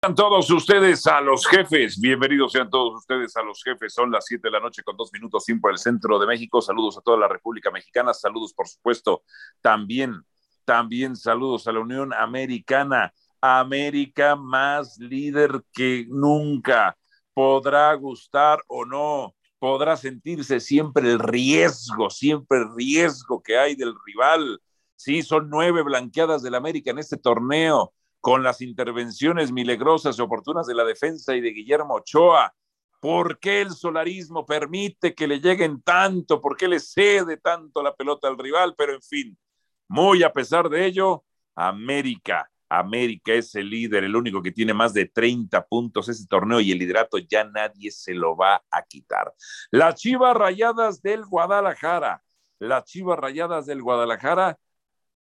Sean todos ustedes a los jefes, bienvenidos sean todos ustedes a los jefes, son las 7 de la noche con dos minutos tiempo del centro de México, saludos a toda la República Mexicana, saludos por supuesto también, también saludos a la Unión Americana, América más líder que nunca, podrá gustar o no, podrá sentirse siempre el riesgo, siempre el riesgo que hay del rival, sí, son nueve blanqueadas del América en este torneo, con las intervenciones milagrosas y oportunas de la defensa y de Guillermo Ochoa. ¿Por qué el solarismo permite que le lleguen tanto? ¿Por qué le cede tanto la pelota al rival? Pero en fin, muy a pesar de ello, América, América es el líder, el único que tiene más de 30 puntos ese torneo y el liderato ya nadie se lo va a quitar. Las Chivas Rayadas del Guadalajara, las Chivas Rayadas del Guadalajara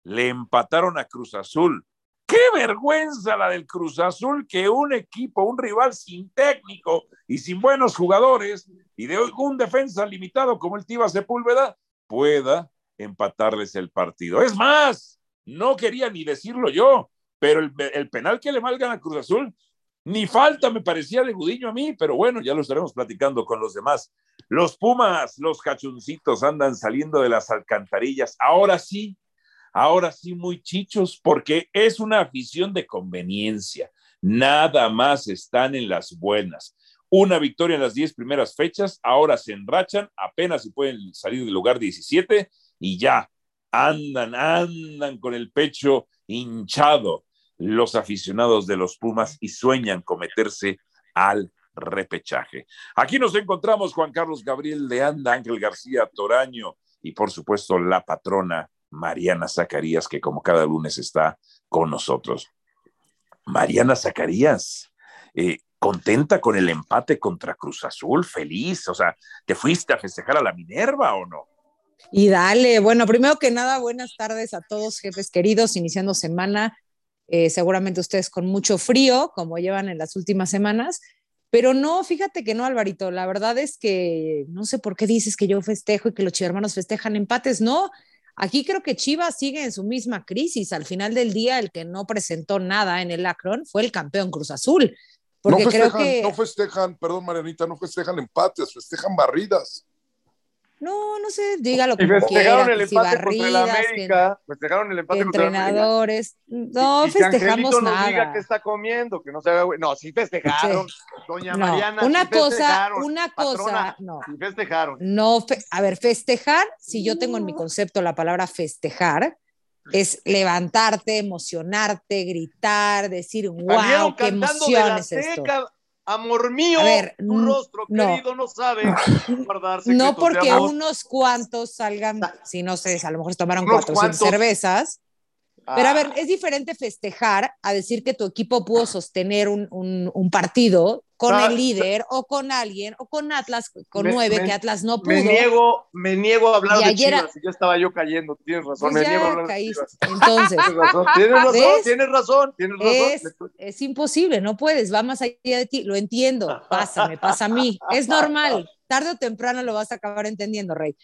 le empataron a Cruz Azul vergüenza la del Cruz Azul que un equipo, un rival sin técnico y sin buenos jugadores y de un defensa limitado como el Tiva Sepúlveda pueda empatarles el partido. Es más, no quería ni decirlo yo, pero el, penal que le malgan a Cruz Azul, ni falta me parecía de Gudiño a mí, pero bueno, ya lo estaremos platicando con los demás. Los Pumas, los cachuncitos andan saliendo de las alcantarillas. Ahora sí, ahora sí muy chichos, porque es una afición de conveniencia. Nada más están en las buenas. Una victoria en las 10 primeras fechas, ahora se enrachan, apenas si pueden salir del lugar 17 y ya andan, andan con el pecho hinchado los aficionados de los Pumas y sueñan cometerse al repechaje. Aquí nos encontramos Juan Carlos Gabriel de Anda, Ángel García Toraño y por supuesto la patrona Mariana Zacarías, que como cada lunes está con nosotros. Mariana Zacarías, eh, contenta con el empate contra Cruz Azul, feliz, o sea, ¿te fuiste a festejar a la Minerva o no? Y dale, bueno, primero que nada, buenas tardes a todos, jefes queridos, iniciando semana, eh, seguramente ustedes con mucho frío, como llevan en las últimas semanas, pero no, fíjate que no, Alvarito, la verdad es que no sé por qué dices que yo festejo y que los hermanos festejan empates, no, Aquí creo que Chivas sigue en su misma crisis. Al final del día, el que no presentó nada en el Akron fue el campeón Cruz Azul. Porque no festejan, creo que. No festejan, perdón, Marianita, no festejan empates, festejan barridas. No, no sé, como y festejaron quiera, el si empate contra el América, que, festejaron el empate que contra entrenadores, el no festejamos que nada. nos diga que está comiendo, que no se haga, no, sí festejaron, doña No, Mariana, una cosa, festejaron, una cosa, no. festejaron. No, a ver, festejar, si yo tengo en mi concepto la palabra festejar, es levantarte, emocionarte, gritar, decir, wow, qué emoción es esto. Amor mío, A ver, tu rostro no. querido no sabe guardar secretos No de porque amor. unos cuantos salgan, si no sé, a lo mejor se tomaron Unos 400 cuantos. cervezas, pero a ver, Ah, es diferente festejar a decir que tu equipo pudo sostener un, un- un partido con Ah, el líder o con alguien o con Atlas, con nueve, que Atlas no pudo. me niego, me niego a hablar Y de ayer a- Chivas, y ya estaba yo cayendo, tienes razón, Pues me niego a hablar de caíste. Chivas. Entonces, Tienes razón, tienes razón, tienes razón, tienes es, razón. es imposible, no puedes, va más allá de ti, lo entiendo, pasa, me pasa a mí, es normal, tarde o temprano lo vas a acabar entendiendo, Rey.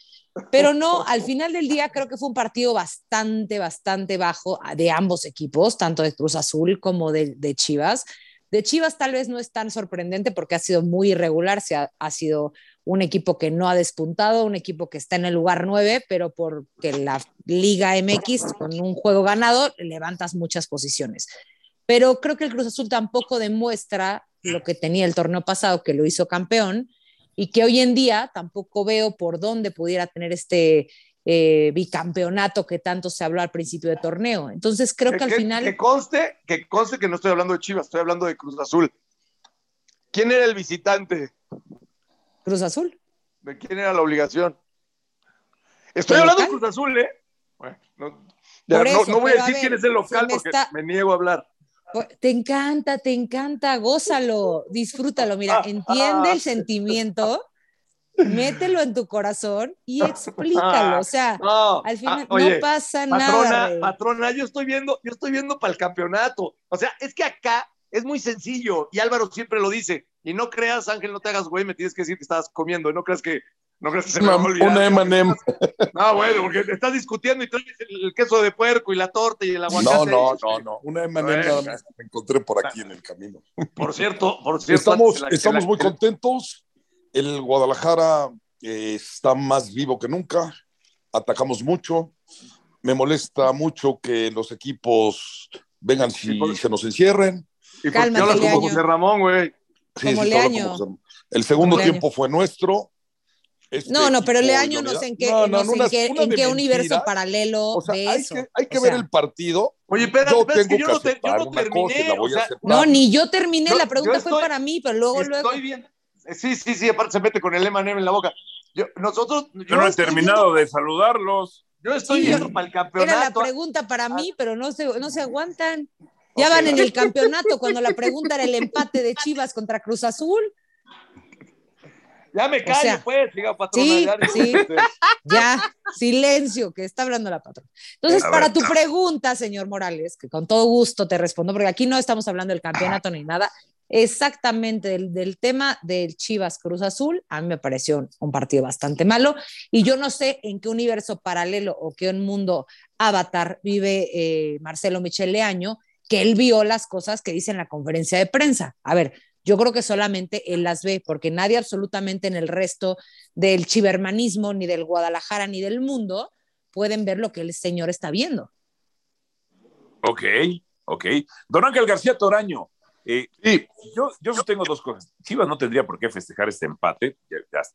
Pero no, al final del día creo que fue un partido bastante, bastante bajo de ambos equipos, tanto de Cruz Azul como de, de Chivas. De Chivas tal vez no es tan sorprendente porque ha sido muy irregular, se ha, ha sido un equipo que no ha despuntado, un equipo que está en el lugar 9, pero porque la Liga MX con un juego ganado levantas muchas posiciones. Pero creo que el Cruz Azul tampoco demuestra lo que tenía el torneo pasado, que lo hizo campeón, y que hoy en día tampoco veo por dónde pudiera tener este eh, bicampeonato que tanto se habló al principio de torneo. Entonces creo que, al final... Que conste, que conste que no estoy hablando de Chivas, estoy hablando de Cruz Azul. ¿Quién era el visitante? Cruz Azul. ¿De quién era la obligación? Estoy ¿El hablando de? Cruz Azul, ¿eh? Bueno, no, ya, no- voy a a decir ver, quién es el local me porque está- me niego a hablar. Te encanta, te encanta, gózalo, disfrútalo. Mira, entiende el sentimiento, mételo en tu corazón y explícalo. O sea, No, al final ah, oye, no pasa patrona, nada. Rey. patrona, yo estoy viendo, yo estoy viendo para el campeonato. O sea, es que acá es muy sencillo y Álvaro siempre lo dice. Y no creas, Ángel, no te hagas güey, me tienes que decir que estabas comiendo. No creas que No crees que se Una, me va a olvidar. una M&M. No, bueno, porque estás discutiendo y traes el, el queso de puerco y la torta y el aguacate. No, no, no, no. Una M&M nada más me encontré por aquí en el camino. Por cierto, por cierto. Estamos, la- estamos la- muy contentos. El Guadalajara eh, está más vivo que nunca. Atacamos mucho. Me molesta mucho que los equipos vengan si se nos encierren. ¿Y Cálmate, hablas como. José Ramón, güey? Sí, Como sí, todo Leaño. como- el segundo Como Leaño. tiempo fue nuestro. Este No, no, pero Leaño no sé en qué, No, no no, sé en una- qué, una en de qué universo paralelo O sea, de hay eso. que, hay que O ver el partido. Oye, espérate, Yo es que yo no, te- yo cosa terminé. o sea. No, ni yo terminé, Yo- la pregunta fue estoy- para mí, pero luego, estoy luego. bien. Sí, sí, sí, aparte se mete con el M&M en la boca. Yo, nosotros, Yo no he terminado de saludarlos. yo estoy Sí. viendo para el Era la campeonato. pregunta para mí, pero no se, no se aguantan. Ya van en el campeonato cuando la pregunta era el empate de Chivas contra Cruz Azul. Ya me callo, sea, pues, siga patrona. sí, ya, sí. Ya, silencio, que está hablando la patrona. Entonces, para ver. tu pregunta, señor Morales, que con todo gusto te respondo, porque aquí no estamos hablando del campeonato ni nada, exactamente del, del tema del Chivas Cruz Azul, a mí me pareció un, partido bastante malo, y yo no sé en qué universo paralelo o qué mundo avatar vive eh, Marcelo Michel Leaño, que él vio las cosas que dice en la conferencia de prensa. A ver, yo creo que solamente él las ve, porque nadie absolutamente en el resto del chivermanismo, ni del Guadalajara, ni del mundo, pueden ver lo que el señor está viendo. Ok, ok. Don Ángel García Toraño, eh, Sí, yo, yo sostengo dos cosas. Chivas no tendría por qué festejar este empate,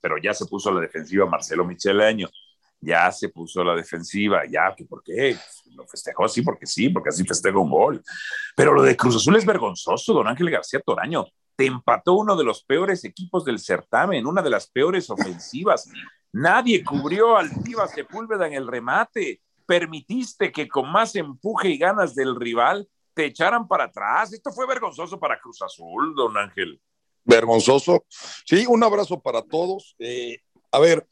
pero ya se puso a la defensiva Marcelo Micheleño. Ya se puso a la defensiva, ya, ¿por qué? Lo festejó así porque sí, porque así festeja un gol. Pero lo de Cruz Azul es vergonzoso, don Ángel García Toraño. Te empató uno de los peores equipos del certamen, una de las peores ofensivas. Nadie cubrió al Tiva Sepúlveda en el remate. Permitiste que con más empuje y ganas del rival te echaran para atrás. Esto fue vergonzoso para Cruz Azul, don Ángel. vergonzoso. Sí, un abrazo para todos. Eh, a ver,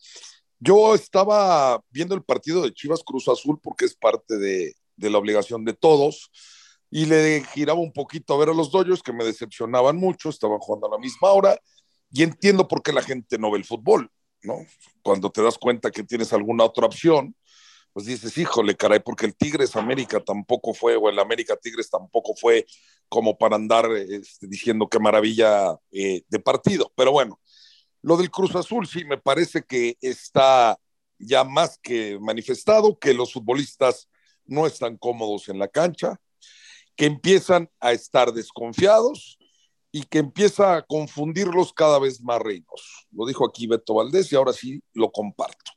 yo estaba viendo el partido de Chivas Cruz Azul porque es parte de, la obligación de todos y le giraba un poquito a ver a los Dodgers que me decepcionaban mucho, estaban jugando a la misma hora y entiendo por qué la gente no ve el fútbol, ¿no? Cuando te das cuenta que tienes alguna otra opción, pues dices, híjole, caray, porque el Tigres América tampoco fue, o el América Tigres tampoco fue como para andar este, diciendo qué maravilla eh, de partido. Pero bueno, lo del Cruz Azul sí me parece que está ya más que manifestado, que los futbolistas no están cómodos en la cancha, que empiezan a estar desconfiados y que empieza a confundirlos cada vez más Reynoso. Lo dijo aquí Beto Valdés y ahora sí lo comparto.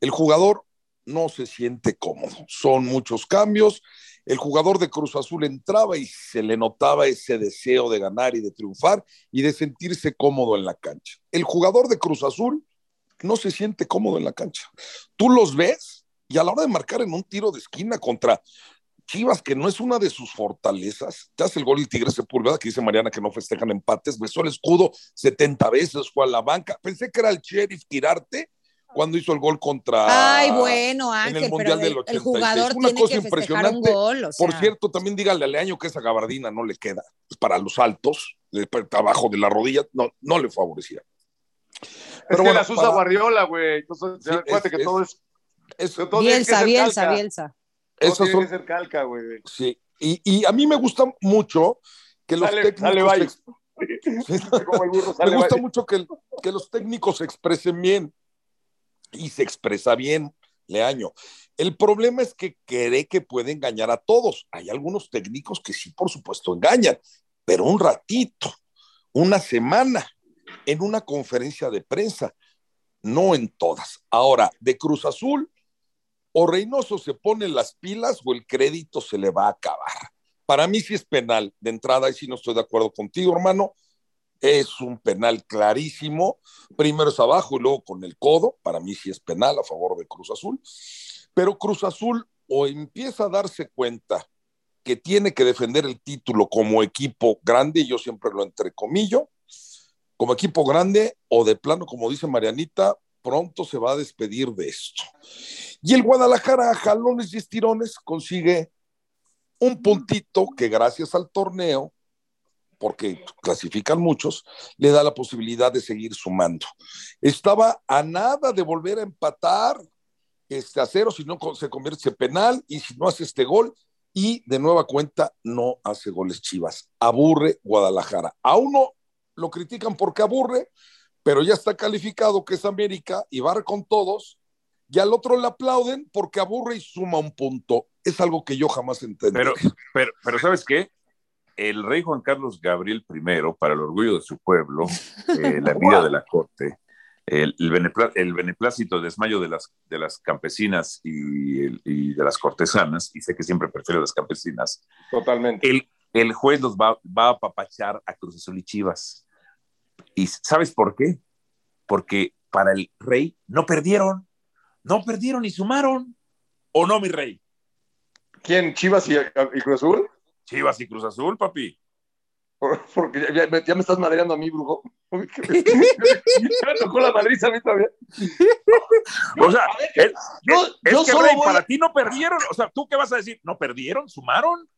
El jugador no se siente cómodo, son muchos cambios, el jugador de Cruz Azul entraba y se le notaba ese deseo de ganar y de triunfar y de sentirse cómodo en la cancha. El jugador de Cruz Azul no se siente cómodo en la cancha. Tú los ves y a la hora de marcar en un tiro de esquina contra Chivas, que no es una de sus fortalezas, te hace el gol el Tigre Sepúlveda, que dice Mariana que no festejan empates, besó el escudo 70 veces, fue a la banca. Pensé que era el sheriff Quirarte cuando hizo el gol contra. Ay, bueno, en el Ángel, pero Mundial del el, el 86. jugador Una tiene cosa que un gol. O sea, Por cierto, también dígale a Leaño que esa gabardina no le queda. Es para los altos, abajo de la rodilla, no, no le favorecía. Es Pero que bueno, las usa para- Guardiola, güey. Entonces, Sí, acuérdate es- que todo es. Eso, todo tiene que Bielsa, ser Bielsa, calca. Bielsa. Esas tiene son, que ser calca, güey. sí. Y, y a mí me gusta mucho que los técnicos. bye. ex- Como el burro me gusta vaya. mucho que, que los técnicos se expresen bien. Y se expresa bien, Leaño. El problema es que cree que puede engañar a todos. Hay algunos técnicos que sí, por supuesto, engañan, pero un ratito, una semana, en una conferencia de prensa, no en todas. Ahora, de Cruz Azul, o Reynoso se pone las pilas o el crédito se le va a acabar. Para mí sí es penal. De entrada, y sí no estoy de acuerdo contigo, hermano. Es un penal clarísimo. Primero es abajo y luego con el codo. Para mí sí es penal a favor de Cruz Azul. Pero Cruz Azul o empieza a darse cuenta que tiene que defender el título como equipo grande, yo siempre lo entrecomillo, como equipo grande, o de plano, como dice Marianita, pronto se va a despedir de esto. Y el Guadalajara, a jalones y estirones, consigue un puntito que gracias al torneo porque clasifican muchos, le da la posibilidad de seguir sumando. Estaba a nada de volver a empatar este, a cero, si no se convierte en penal y si no hace este gol, y de nueva cuenta no hace goles Chivas. Aburre Guadalajara. A uno lo critican porque aburre, pero ya está calificado que es América y va con todos, y al otro le aplauden porque aburre y suma un punto. Es algo que yo jamás entendí. Pero, pero, pero ¿sabes qué? El rey Juan Carlos Gabriel I, para el orgullo de su pueblo, eh, la vida de la corte, el, el, beneplácito desmayo de las, de las campesinas y, y, de las cortesanas, y sé que siempre prefiero las campesinas. Totalmente. El, el juez los va, va a apapachar a Cruz Azul y Chivas. ¿Y sabes por qué? Porque para el rey no perdieron, no perdieron y sumaron. ¿O no, mi rey? ¿Quién? ¿Chivas y, Cruz Azul? Chivas y Cruz Azul, papi. porque ya, me estás madreando a mí, brujo. me tocó la madriza a mí también. o sea, yo, es que, rey, para ti no perdieron. O sea, ¿tú qué vas a decir? ¿No perdieron? ¿Sumaron?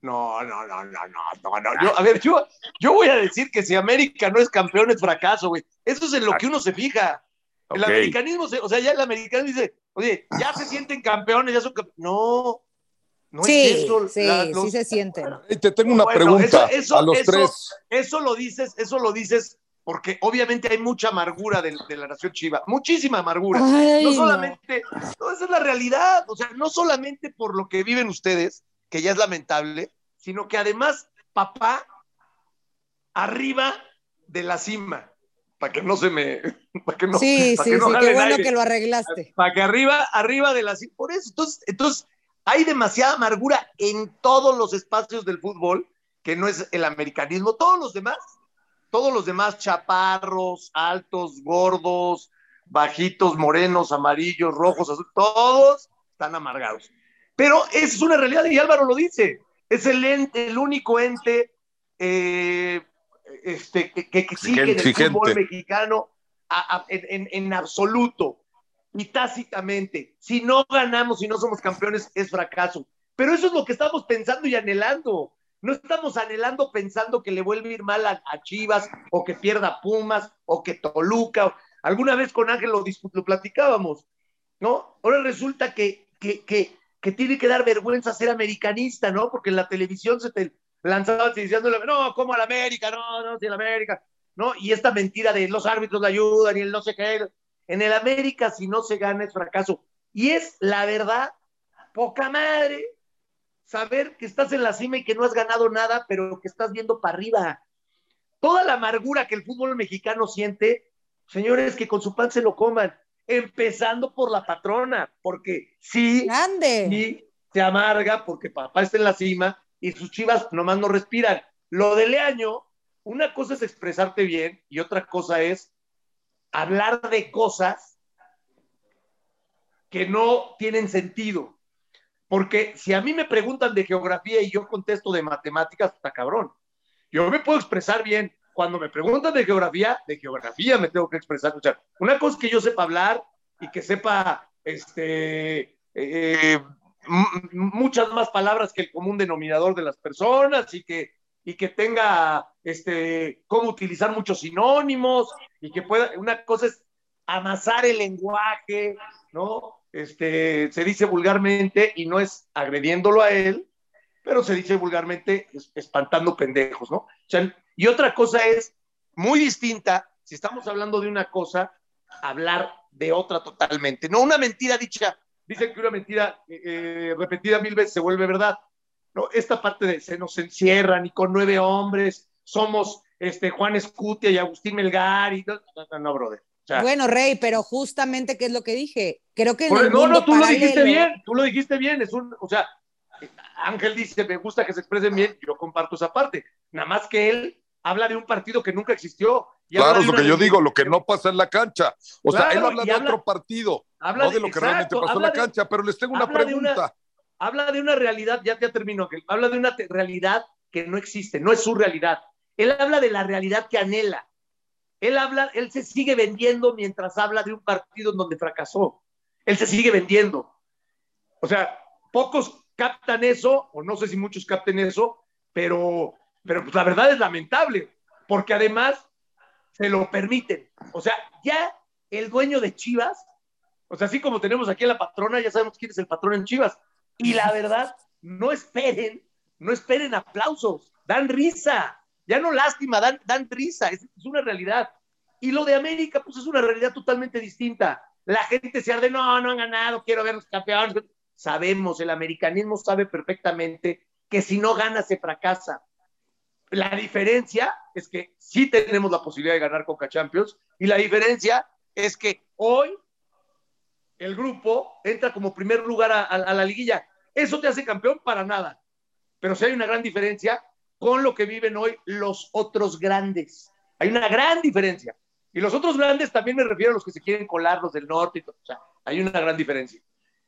No, no, no, no, no, no. Yo, a ver, yo, yo voy a decir que si América no es campeón es fracaso, güey. Eso es en lo que uno se fija. El americanismo, o sea, ya el americano dice, oye, ya se sienten campeones, ya son campeones. No, no sí, es eso. Sí, sí se sienten. te tengo una pregunta eso, a los tres. Eso lo dices, eso lo dices porque obviamente hay mucha amargura de, la nación chiva, muchísima amargura. no solamente, no. esa es la realidad, o sea, no solamente por lo que viven ustedes, que ya es lamentable, sino que además papá arriba de la cima, para que no se me... Para que no, sí, sí, sí, qué bueno que lo arreglaste. Para que arriba, arriba de la cima, por eso, entonces, entonces hay demasiada amargura en todos los espacios del fútbol, que no es el americanismo, todos los demás, todos los demás chaparros, altos, gordos, bajitos, morenos, amarillos, rojos, azules, todos están amargados. Pero esa es una realidad y Álvaro lo dice. Es el, ente, el único ente eh, este, que, que exige en el fútbol mexicano en, absoluto y tácitamente. Si no ganamos, y no somos campeones, es fracaso. Pero eso es lo que estamos pensando y anhelando. No estamos anhelando pensando que le vuelve a ir mal a, Chivas o que pierda Pumas o que Toluca. Alguna vez con Ángel lo, platicábamos, ¿no? Ahora resulta que, tiene que dar vergüenza ser americanista, ¿no? Porque en la televisión se te lanzaba diciéndole, no, como la América, no, no, si la América, ¿no? Y esta mentira de los árbitros le ayudan y el no sé qué. En el América, si no se gana, es fracaso. Y es la verdad, poca madre, saber que estás en la cima y que no has ganado nada, pero que estás viendo para arriba. Toda la amargura que el fútbol mexicano siente, señores, que con su pan se lo coman empezando por la patrona, porque sí, Grande. se amarga porque papá está en la cima y sus chivas nomás no respiran. Lo de Leaño, una cosa es expresarte bien y otra cosa es hablar de cosas que no tienen sentido. Porque si a mí me preguntan de geografía y yo contesto de matemáticas, está cabrón. Yo me puedo expresar bien, cuando me preguntan de geografía, de geografía me tengo que expresar. una cosa es que yo sepa hablar y que sepa este, eh, muchas más palabras que el común denominador de las personas y que, y que tenga este, cómo utilizar muchos sinónimos y que pueda, una cosa es amasar el lenguaje, ¿no? Este, se dice vulgarmente y no es agrediéndolo a él, pero se dice vulgarmente espantando pendejos, ¿no? O sea, y otra cosa es muy distinta, si estamos hablando de una cosa, hablar de otra totalmente. No una mentira dicha, dicen que una mentira eh, eh, repetida mil veces se vuelve verdad. No, esta parte de se nos encierran y con nueve hombres somos este, Juan Escutia y Agustín Melgar y no, no, no brother. bueno, Rey, pero justamente, ¿qué es lo que dije? Creo que no, no, tú lo dijiste bien, tú lo dijiste bien, es un, o sea, Ángel dice, me gusta que se expresen bien, yo comparto esa parte, nada más que él habla de un partido que nunca existió. claro, es lo que yo digo, lo que no pasa en la cancha. O sea, él habla de otro partido, no de, lo que realmente pasó en la cancha, pero les tengo una pregunta. habla de una realidad, ya te termino, que habla de una realidad que no existe, no es su realidad. Él habla de la realidad que anhela. Él habla, él se sigue vendiendo mientras habla de un partido en donde fracasó. Él se sigue vendiendo. O sea, pocos captan eso, o no sé si muchos capten eso, pero Pero pues la verdad es lamentable, porque además se lo permiten. O sea, ya el dueño de Chivas, o sea, así como tenemos aquí a la patrona, ya sabemos quién es el patrón en Chivas. Y la verdad, no esperen, no esperen aplausos, dan risa, ya no lástima, dan, dan risa, es, una realidad. Y lo de América, pues es una realidad totalmente distinta. La gente se arde, no, no han ganado, quiero ver los campeones. Sabemos, el americanismo sabe perfectamente que si no gana se fracasa. La diferencia es que sí tenemos la posibilidad de ganar Coca Champions y la diferencia es que hoy el grupo entra como primer lugar a, a, a la liguilla. ¿Eso te hace campeón? Para nada. Pero sí hay una gran diferencia con lo que viven hoy los otros grandes. Hay una gran diferencia. Y los otros grandes también me refiero a los que se quieren colar, los del norte y todo. O sea, hay una gran diferencia.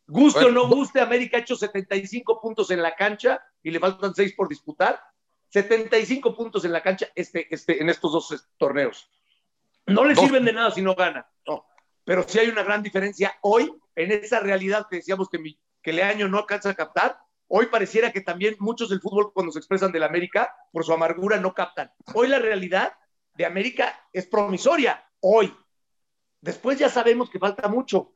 Guste bueno, o no guste, América ha hecho 75 puntos en la cancha y le faltan 6 por disputar. 75 puntos en la cancha este, este, en estos dos torneos. No le sirven de nada si no gana. No. Pero sí hay una gran diferencia hoy en esa realidad que decíamos que, mi, que Leaño no alcanza a captar. Hoy pareciera que también muchos del fútbol, cuando se expresan del América, por su amargura, no captan. Hoy la realidad de América es promisoria. Hoy. Después ya sabemos que falta mucho.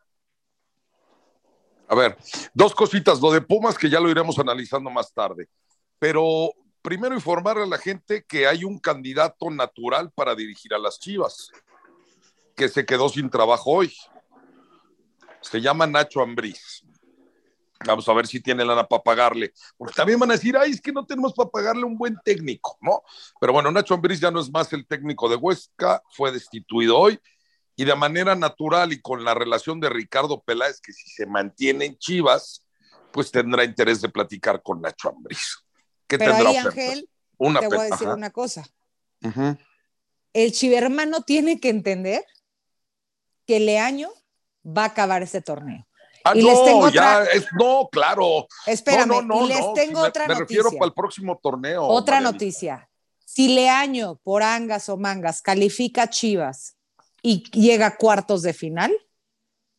A ver, dos cositas. Lo de Pumas, que ya lo iremos analizando más tarde. Pero primero informarle a la gente que hay un candidato natural para dirigir a las Chivas, que se quedó sin trabajo hoy. Se llama Nacho Ambriz. Vamos a ver si tiene lana para pagarle. Porque también van a decir, ay, es que no tenemos para pagarle un buen técnico, ¿no? Pero bueno, Nacho Ambriz ya no es más el técnico de Huesca, fue destituido hoy. Y de manera natural y con la relación de Ricardo Peláez, que si se mantiene en Chivas, pues tendrá interés de platicar con Nacho Ambriz. ¿Qué Pero tendrá ahí, Ángel, una te voy a decir Ajá. una cosa. Uh -huh. El chivermano tiene que entender que Leaño va a acabar ese torneo. Ah, y no, les tengo ya otra... es, no, claro. Espérame, no, no, no, y les tengo me, otra me noticia. refiero para el próximo torneo. Otra noticia. Si Leaño, por angas o mangas, califica a Chivas y llega a cuartos de final,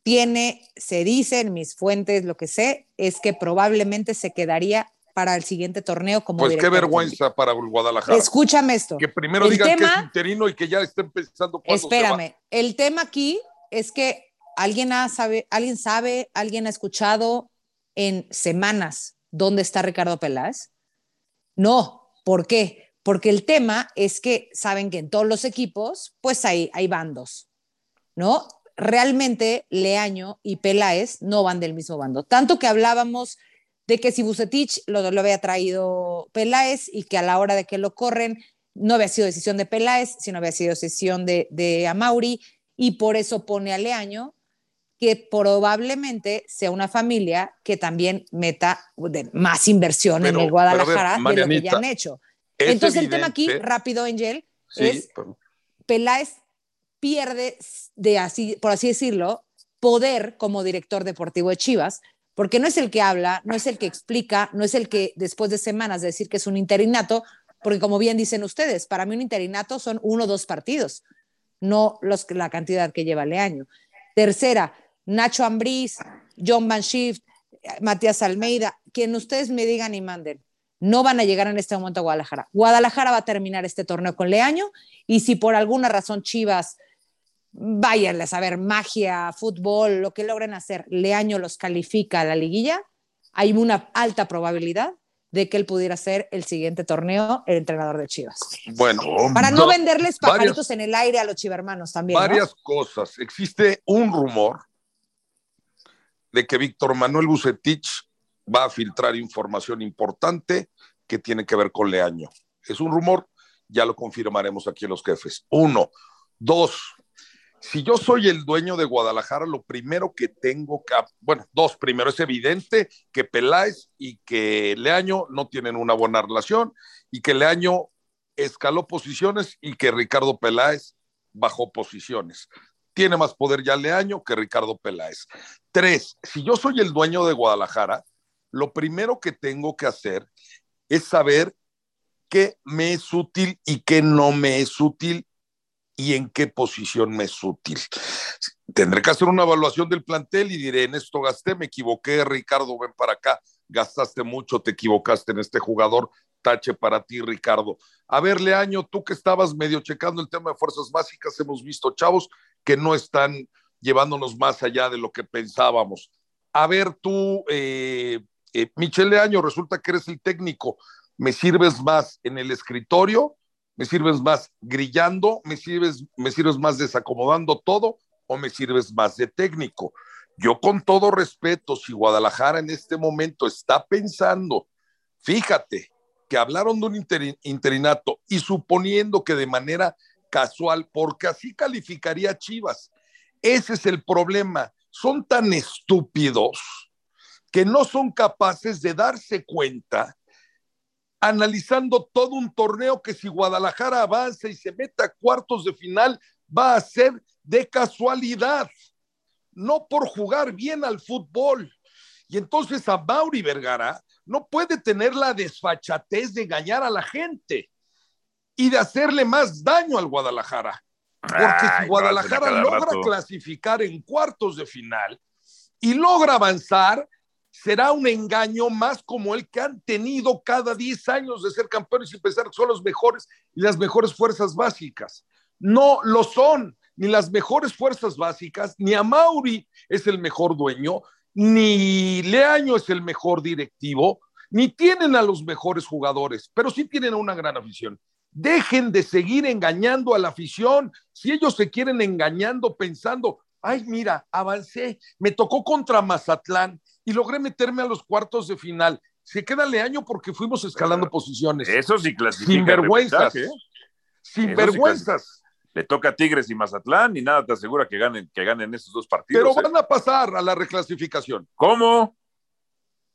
tiene, se dice en mis fuentes, lo que sé, es que probablemente se quedaría para el siguiente torneo como Pues qué vergüenza para Guadalajara. Escúchame esto. Que primero El digan tema- que es interino y que ya estén pensando cuándo se va. Espérame, el tema aquí es que alguien, ha sabe, alguien sabe, alguien ha escuchado en semanas dónde está Ricardo Peláez. No, ¿por qué? Porque el tema es que saben que en todos los equipos, pues hay, hay bandos, ¿no? Realmente Leaño y Peláez no van del mismo bando. Tanto que hablábamos de que si Bucetich lo, lo había traído Peláez y que a la hora de que lo corren no había sido decisión de Peláez, sino había sido decisión de, de Amauri y por eso pone a Leaño que probablemente sea una familia que también meta más inversión Pero- en el pero a ver, Guadalajara de lo que ya han hecho. Es Entonces el tema aquí, evidente- rápido, Angel, Sí, es pero- Peláez pierde, de así, por así decirlo, poder como director deportivo de Chivas, porque no es el que habla, no es el que explica, no es el que después de semanas de decir que es un interinato, porque como bien dicen ustedes, para mí un interinato son uno o dos partidos, no los, la cantidad que lleva Leaño. Tercera, Nacho Ambriz, John Van Schift, Matías Almeida, quien ustedes me digan y manden, no van a llegar en este momento a Guadalajara. Guadalajara va a terminar este torneo con Leaño y si por alguna razón Chivas, váyanle a saber, magia, fútbol, lo que logren hacer, Leaño los califica a la liguilla, hay una alta probabilidad de que él pudiera ser el siguiente torneo el entrenador de Chivas. Bueno, Para no venderles pajaritos varias- en el aire a los chivermanos también. ¿no? varias cosas. Existe un rumor de que Víctor Manuel Bucetich va a filtrar información importante que tiene que ver con Leaño. Es un rumor, ya lo confirmaremos aquí en los jefes. Uno. Dos. Si yo soy el dueño de Guadalajara, lo primero que tengo que, bueno, dos, primero es evidente que Peláez y que Leaño no tienen una buena relación y que Leaño escaló posiciones y que Ricardo Peláez bajó posiciones. Tiene más poder ya Leaño que Ricardo Peláez. Tres, si yo soy el dueño de Guadalajara, lo primero que tengo que hacer es saber qué me es útil y qué no me es útil y en qué posición me es útil. Tendré que hacer una evaluación del plantel y diré, en esto gasté, me equivoqué, Ricardo, ven para acá, gastaste mucho, te equivocaste en este jugador, tache para ti, Ricardo. A ver, Leaño, tú que estabas medio checando el tema de fuerzas básicas, hemos visto chavos que no están llevándonos más allá de lo que pensábamos. A ver, tú, eh, eh, Michelle Leaño, resulta que eres el técnico. ¿Me sirves más en el escritorio? ¿Me sirves más grillando? ¿Me sirves, me sirves más desacomodando todo? ¿O me sirves más de técnico? Yo con todo respeto, si Guadalajara en este momento está pensando, fíjate, que hablaron de un interinato y suponiendo que de manera casual, porque así calificaría Chivas. Ese es el problema. Son tan estúpidos que no son capaces de darse cuenta, analizando todo un torneo que si Guadalajara avanza y se mete a cuartos de final, va a ser de casualidad no por jugar bien al fútbol. Y entonces a Mauri Vergara no puede tener la desfachatez de engañar a la gente y de hacerle más daño al Guadalajara. Porque si Guadalajara logra clasificar en cuartos de final y logra avanzar, será un engaño más como el que han tenido cada 10 años de ser campeones y pensar que son los mejores y las mejores fuerzas básicas. No lo son ni las mejores fuerzas básicas, ni a Mauri es el mejor dueño, ni Leaño es el mejor directivo, ni tienen a los mejores jugadores, pero sí tienen una gran afición. Dejen de seguir engañando a la afición. Si ellos se quieren engañando pensando, ay, mira, avancé, me tocó contra Mazatlán y logré meterme a los cuartos de final. Se queda Leaño porque fuimos escalando posiciones. Eso sí clasifica. Sin vergüenzas. Sin vergüenzas le toca a Tigres y Mazatlán y nada te asegura que ganen, que ganen esos dos partidos. Pero ¿eh? van a pasar a la reclasificación. ¿Cómo?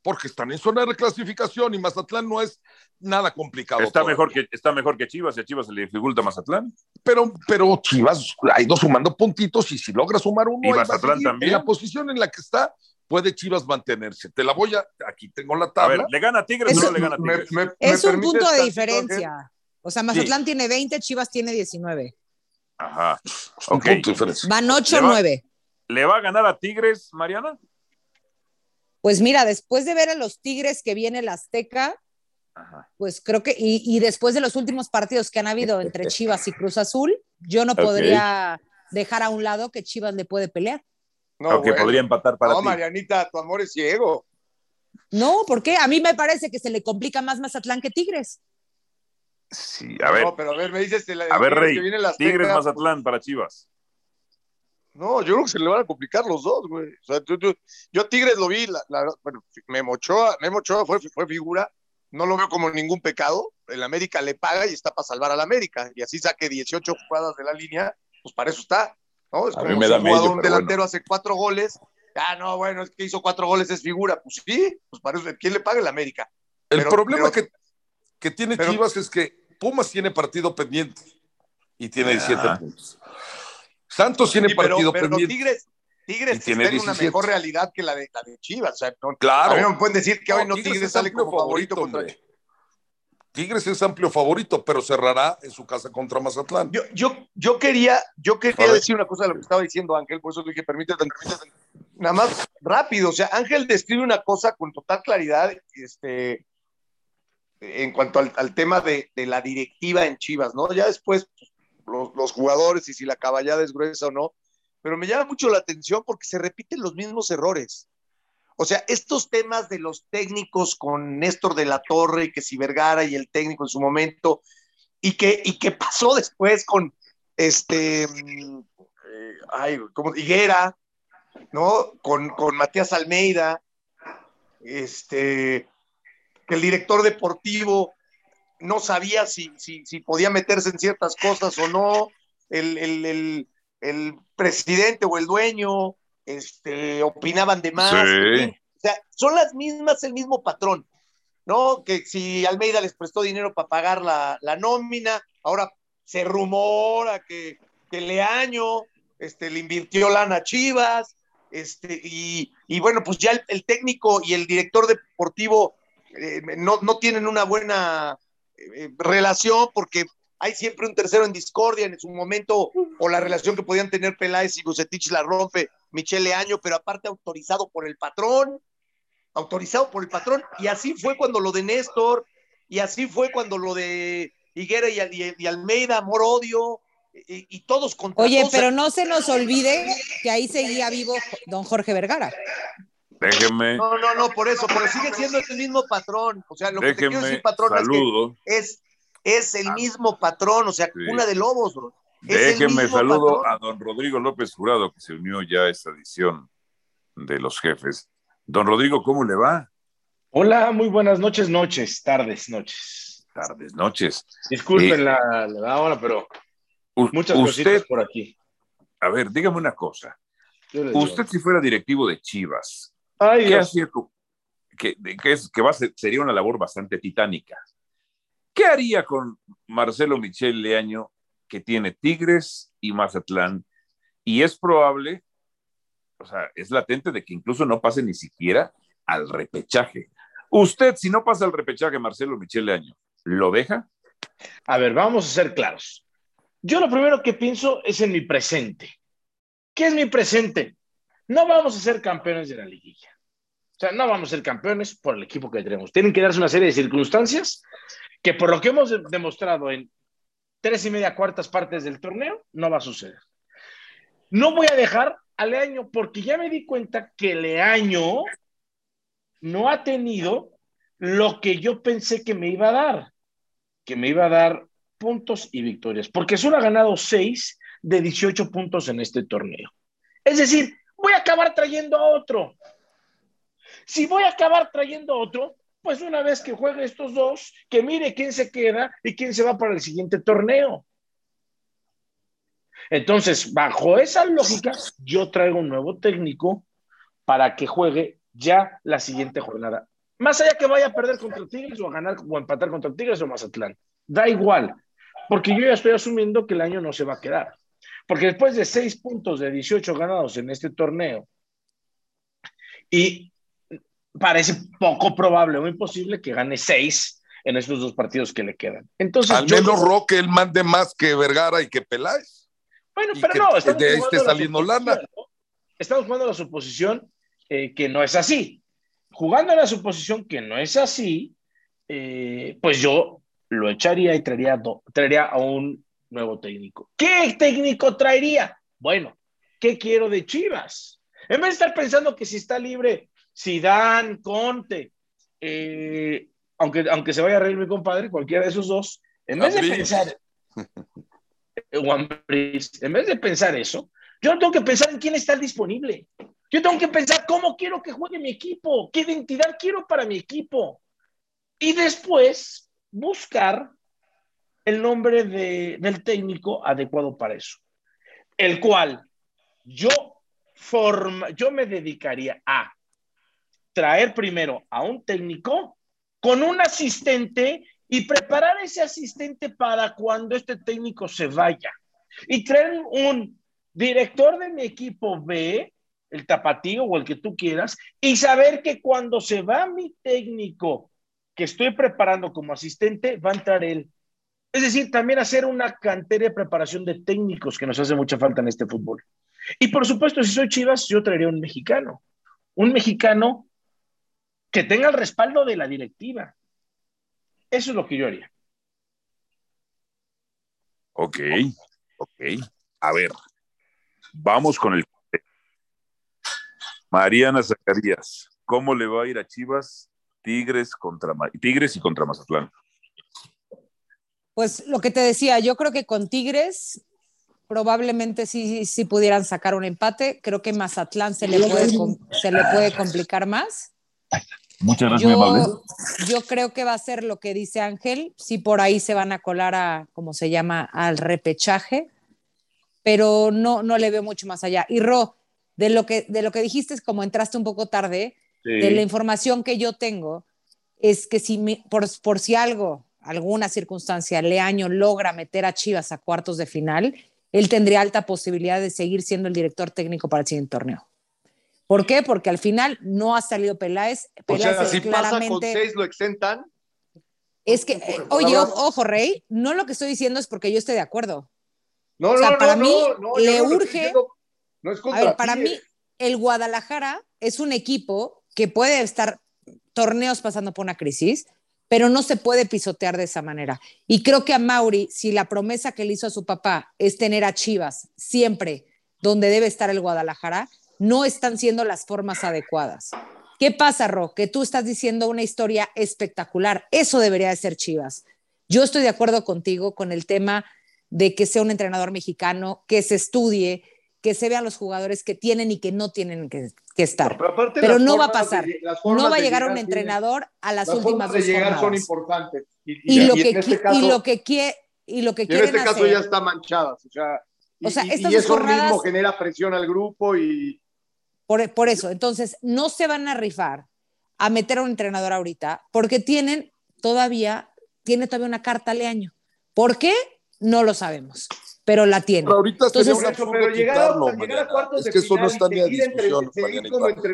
Porque están en zona de reclasificación y Mazatlán no es nada complicado. Está, mejor que, está mejor que Chivas y a Chivas se le dificulta Mazatlán. Pero, pero Chivas ha ido sumando puntitos y si logra sumar uno, y Mazatlán también. En la posición en la que está, puede Chivas mantenerse. Te la voy a. Aquí tengo la tabla. A ver, ¿le gana a Tigres o no le gana a Tigres? es un punto de diferencia. O sea, Mazatlán tiene 20, Chivas tiene 19. Ajá. Ok. Van 8 9. ¿Le va a ganar a Tigres, Mariana? Pues mira, después de ver a los Tigres que viene el Azteca, pues creo que, y, después de los últimos partidos que han habido entre Chivas y Cruz Azul, yo no podría dejar a un lado que Chivas le puede pelear. No, que podría empatar para no, Marianita, tu amor es ciego. No, ¿por qué? A mí me parece que se le complica más Mazatlán que Tigres. Sí, a ver. No, pero a ver, me dices. a ver, Rey. Tigres Mazatlán para Chivas. No, yo creo que se le van a complicar los dos, güey. O sea, yo Tigres lo vi, la, bueno, Memo Ochoa, Memo Ochoa fue, fue figura, no lo veo como ningún pecado. El América le paga y está para salvar al América. Y así saque 18 jugadas de la línea, pues para eso está. ¿no? Es a mí me da medio, un delantero hace cuatro goles. Ah, no, bueno, es que hizo cuatro goles, es figura. Pues sí, pues para eso, ¿quién le paga el América? El problema que que tiene Chivas es que Pumas tiene partido pendiente y tiene 17 ah. puntos. Santos tiene partido pendiente. Tigres, Tigres tiene una mejor realidad que la de, la de Chivas. claro. A mí me pueden decir que hoy no Tigres, sale como favorito, contra Tigres es amplio favorito, pero cerrará en su casa contra Mazatlán. Yo, yo, yo quería, yo quería decir una cosa de lo que estaba diciendo Ángel, por eso le dije, permítete, permítete, nada más rápido. O sea, Ángel describe una cosa con total claridad, este, en cuanto al, tema de, la directiva en Chivas, ¿no? Ya después pues, los, jugadores y si la caballada es gruesa o no, pero me llama mucho la atención porque se repiten los mismos errores. O sea, estos temas de los técnicos con Néstor de la Torre y que si Vergara y el técnico en su momento, y que, y que pasó después con este, eh, ay, como Higuera, ¿no? Con, con Matías Almeida, este, que el director deportivo no sabía si, si, si podía meterse en ciertas cosas o no, el, el, el, presidente o el dueño este, opinaban de más. O sea, son las mismas, el mismo patrón, ¿no? Que si Almeida les prestó dinero para pagar la, la nómina, ahora se rumora que, que Leaño este, le invirtió lana a Chivas, este, y, y bueno, pues ya el, el, técnico y el director deportivo eh, no, no, tienen una buena eh, relación porque hay siempre un tercero en discordia en su momento, o la relación que podían tener Peláez y Bucetich la rompe Michele Año, pero aparte autorizado por el patrón, autorizado por el patrón, y así fue cuando lo de Néstor, y así fue cuando lo de Higuera y, Almeida, Morodio, y, y, todos contra Oye, pero no se nos olvide que ahí seguía vivo don Jorge Vergara. Déjeme. No, no, no, por eso, pero sigue siendo el mismo patrón. O sea, lo que te quiero decir, patrón, es que es, el mismo patrón, o sea, una de lobos, bro. Déjeme saludo a don Rodrigo López Jurado, que se unió ya a esta edición de los jefes. Don Rodrigo, ¿cómo le va? Hola, muy buenas noches, noches, tardes, noches. Tardes, noches. Disculpen la, la, hora, pero muchas usted, por aquí. A ver, dígame una cosa. Usted si fuera directivo de Chivas, ¿qué hacía? Que, que, es, que va sería una labor bastante titánica. ¿Qué haría con Marcelo Michel Leaño que tiene Tigres y Mazatlán, y es probable, o sea, es latente de que incluso no pase ni siquiera al repechaje. Usted, si no pasa al repechaje, Marcelo Michele Año, ¿lo deja? A ver, vamos a ser claros. Yo lo primero que pienso es en mi presente. ¿Qué es mi presente? No vamos a ser campeones de la liguilla. O sea, no vamos a ser campeones por el equipo que tenemos. Tienen que darse una serie de circunstancias que por lo que hemos demostrado en tres y media cuartas partes del torneo, no va a suceder. No voy a dejar a Leaño porque ya me di cuenta que Leaño no ha tenido lo que yo pensé que me iba a dar, que me iba a dar puntos y victorias, porque solo ha ganado seis de 18 puntos en este torneo. Es decir, voy a acabar trayendo a otro. Si voy a acabar trayendo a otro, pues una vez que juegue estos dos, que mire quién se queda y quién se va para el siguiente torneo. Entonces, bajo esa lógica, yo traigo un nuevo técnico para que juegue ya la siguiente jornada. Más allá que vaya a perder contra Tigres o a ganar o empatar contra Tigres o Mazatlán. Da igual, porque yo ya estoy asumiendo que el año no se va a quedar. Porque después de seis puntos de 18 ganados en este torneo y parece poco probable o imposible que gane seis en estos dos partidos que le quedan. Entonces, Al menos Roque él mande más que Vergara y que Peláez. Bueno, pero no, estamos de este saliendo lana. Estamos jugando la suposición eh, que no es así. Jugando en la suposición que no es así, eh, pues yo lo echaría y traería, traería a un nuevo técnico. ¿Qué técnico traería? Bueno, ¿qué quiero de Chivas? En vez de estar pensando que si está libre Zidane, Conte, eh, aunque, aunque se vaya a reír mi compadre, cualquiera de esos dos, en vez de pensar, en vez de pensar eso, yo tengo que pensar en quién está disponible. Yo tengo que pensar cómo quiero que juegue mi equipo, qué identidad quiero para mi equipo. Y después buscar el nombre de, del técnico adecuado para eso. El cual yo, forma, yo me dedicaría a traer primero a un técnico con un asistente y preparar ese asistente para cuando este técnico se vaya. Y traer un director de mi equipo B, el tapatío o el que tú quieras, y saber que cuando se va mi técnico que estoy preparando como asistente, va a entrar él. Es decir, también hacer una cantera de preparación de técnicos que nos hace mucha falta en este fútbol. Y por supuesto, si soy Chivas, yo traería un mexicano. Un mexicano que tenga el respaldo de la directiva. Eso es lo que yo haría. Ok, ok. A ver, vamos con el... Mariana Zacarías, ¿cómo le va a ir a Chivas? Tigres contra Tigres y contra Mazatlán. Pues lo que te decía, yo creo que con Tigres probablemente sí, sí pudieran sacar un empate. Creo que Mazatlán se le puede, se le puede complicar más. Muchas gracias, yo, Yo creo que va a ser lo que dice Ángel, si por ahí se van a colar a, como se llama, al repechaje, pero no, no le veo mucho más allá. Y Ro, de lo que, de lo que dijiste es como entraste un poco tarde, de la información que yo tengo, es que si por, por si algo, alguna circunstancia, Leaño logra meter a Chivas a cuartos de final, él tendría alta posibilidad de seguir siendo el director técnico para el siguiente torneo. ¿Por qué? Porque al final no ha salido Peláez. Peláez o sea, si claramente... pasa con seis, ¿lo exentan? Es que, eh, oye, ojo, Rey, no lo que estoy diciendo es porque yo esté de acuerdo. No, o sea, no, para no, mí no, le urge. No es a ver, para mí, el Guadalajara es un equipo que puede estar torneos pasando por una crisis, pero no se puede pisotear de esa manera. Y creo que a Mauri, si la promesa que le hizo a su papá es tener a Chivas siempre donde debe estar el Guadalajara, no están siendo las formas adecuadas. ¿Qué pasa, Ro? Que tú estás diciendo una historia espectacular. Eso debería de ser Chivas. Yo estoy de acuerdo contigo con el tema de que sea un entrenador mexicano, que se estudie, que se vean los jugadores que tienen y que no tienen que, estar. pero, no va a pasar. no va a llegar un entrenador a las, últimas dos de llegar son importantes. Y, lo, que, este y lo que quiere y lo que en este caso ya está manchadas. O sea, o sea eso mismo genera presión al grupo y. Por, por eso, entonces no se van a rifar a meter a un entrenador ahorita porque tienen todavía, tiene todavía una carta al año. ¿Por qué? No lo sabemos pero la tiene. Pero ahorita Entonces, sería un absurdo quitarlo, Es que eso no está ni a discusión,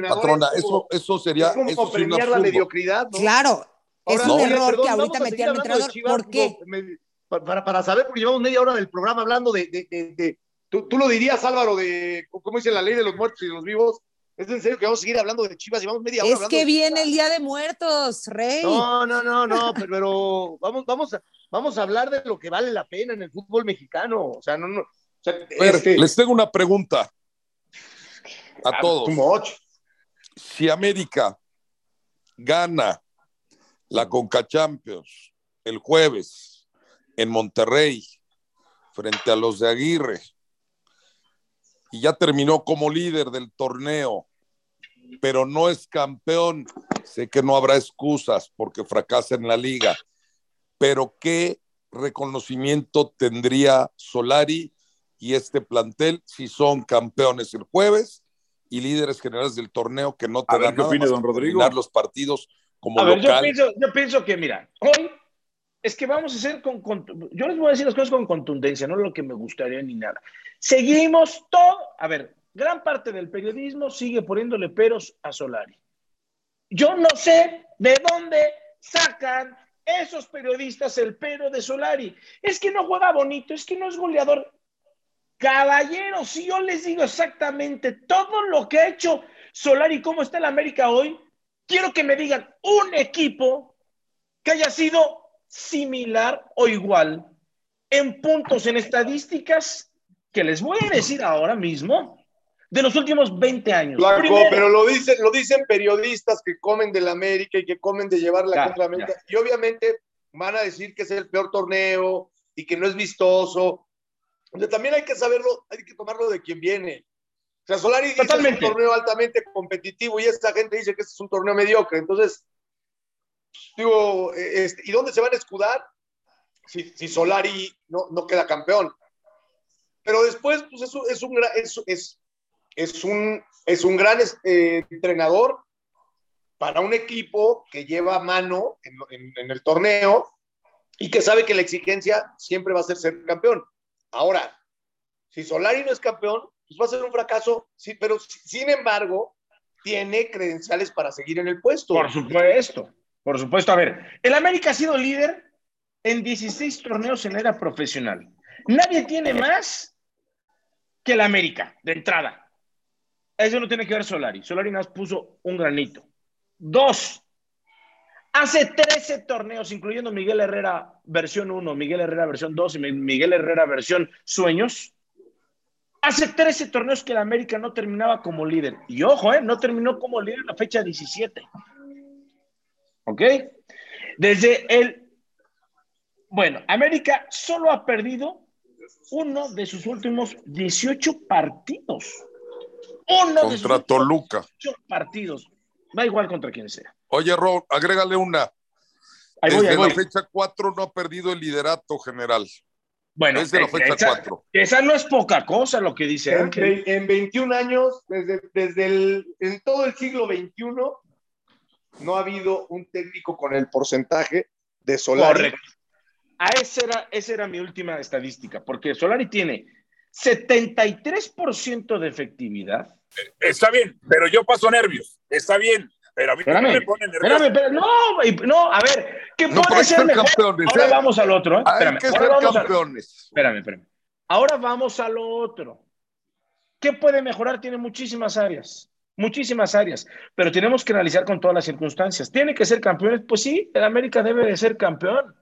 Patrona, eso, eso sería... Es como eso premiar la mediocridad, ¿no? Claro, es un error que ahorita metieron al entrenador. ¿Por qué? Para, para, saber, porque llevamos media hora del programa hablando de... de, de, de tú, tú, lo dirías, Álvaro, de... ¿Cómo dice la ley de los muertos y los vivos? ¿Es en serio que vamos a seguir hablando de Chivas? Llevamos media hora Es que viene el Día de Muertos, Rey. No, no, no, no, pero, pero vamos, vamos a vamos a hablar de lo que vale la pena en el fútbol mexicano. O sea, no, no. Este les tengo una pregunta a ah, todos. Si América gana la Conca Champions el jueves en Monterrey frente a los de Aguirre y ya terminó como líder del torneo, pero no es campeón, sé que no habrá excusas porque fracasa en la liga pero ¿qué reconocimiento tendría Solari y este plantel si son campeones el jueves y líderes generales del torneo que no te dan ¿qué don Rodrigo? los partidos como a Ver, yo, pienso, que, mira, hoy es que vamos a hacer con, Yo les voy a decir las cosas con contundencia, no lo que me gustaría ni nada. Seguimos todo... A ver, gran parte del periodismo sigue poniéndole peros a Solari. Yo no sé de dónde sacan esos periodistas el pero de Solari. Es que no juega bonito, es que no es goleador. Caballeros, si yo les digo exactamente todo lo que ha hecho Solari, cómo está el América hoy, quiero que me digan un equipo que haya sido similar o igual en puntos, en estadísticas, que les voy a decir ahora mismo, de los últimos 20 años. pero lo dicen, lo dicen periodistas que comen del América y que comen de llevar la contra América. Y obviamente van a decir que es el peor torneo y que no es vistoso. también hay que saberlo, hay que tomarlo de quien viene. O sea, Solari dice que es un torneo altamente competitivo y esta gente dice que este es un torneo mediocre. Entonces, digo, este, ¿y dónde se van a escudar si, si Solari no, no queda campeón? Pero después, pues es, es, un, es, es, es un, es un gran eh, entrenador para un equipo que lleva mano en, el torneo y que sabe que la exigencia siempre va a ser ser campeón. Ahora, si Solari no es campeón, pues va a ser un fracaso, sí, pero sin embargo, tiene credenciales para seguir en el puesto. Por supuesto, por supuesto. A ver, el América ha sido líder en 16 torneos en era profesional. Nadie tiene más que el América, de entrada. Eso no tiene que ver Solari. Solari nos puso un granito. Dos, hace 13 torneos, incluyendo Miguel Herrera versión 1, Miguel Herrera versión 2 y Miguel Herrera versión Sueños. Hace 13 torneos que el América no terminaba como líder. Y ojo, ¿eh? no terminó como líder en la fecha 17. ¿Ok? Desde el... Bueno, América solo ha perdido uno de sus últimos 18 partidos. Uno contra Toluca. partidos. Da igual contra quien sea. Oye, Ro, agrégale una. Desde la fecha 4 no ha perdido el liderato general. Bueno, desde la fecha 4. Esa, no es poca cosa lo que dice en, En 21 años, desde, desde el, en todo el siglo XXI, no ha habido un técnico con el porcentaje de Solari. Correcto. A esa era, esa era mi última estadística, porque Solari tiene 73% de efectividad. Está bien, pero yo paso nervios. Está bien, pero a mí me pone nervioso. Espérame, no, no, a ver, ¿qué puede ser mejor? Ahora ¿eh? vamos al otro. ¿eh? Espérame, que ser campeones. espérame, espérame. Ahora vamos al otro. ¿Qué puede mejorar? Tiene muchísimas áreas. Muchísimas áreas, pero tenemos que analizar con todas las circunstancias. ¿Tiene que ser campeones? Pues sí, el América debe de ser campeón.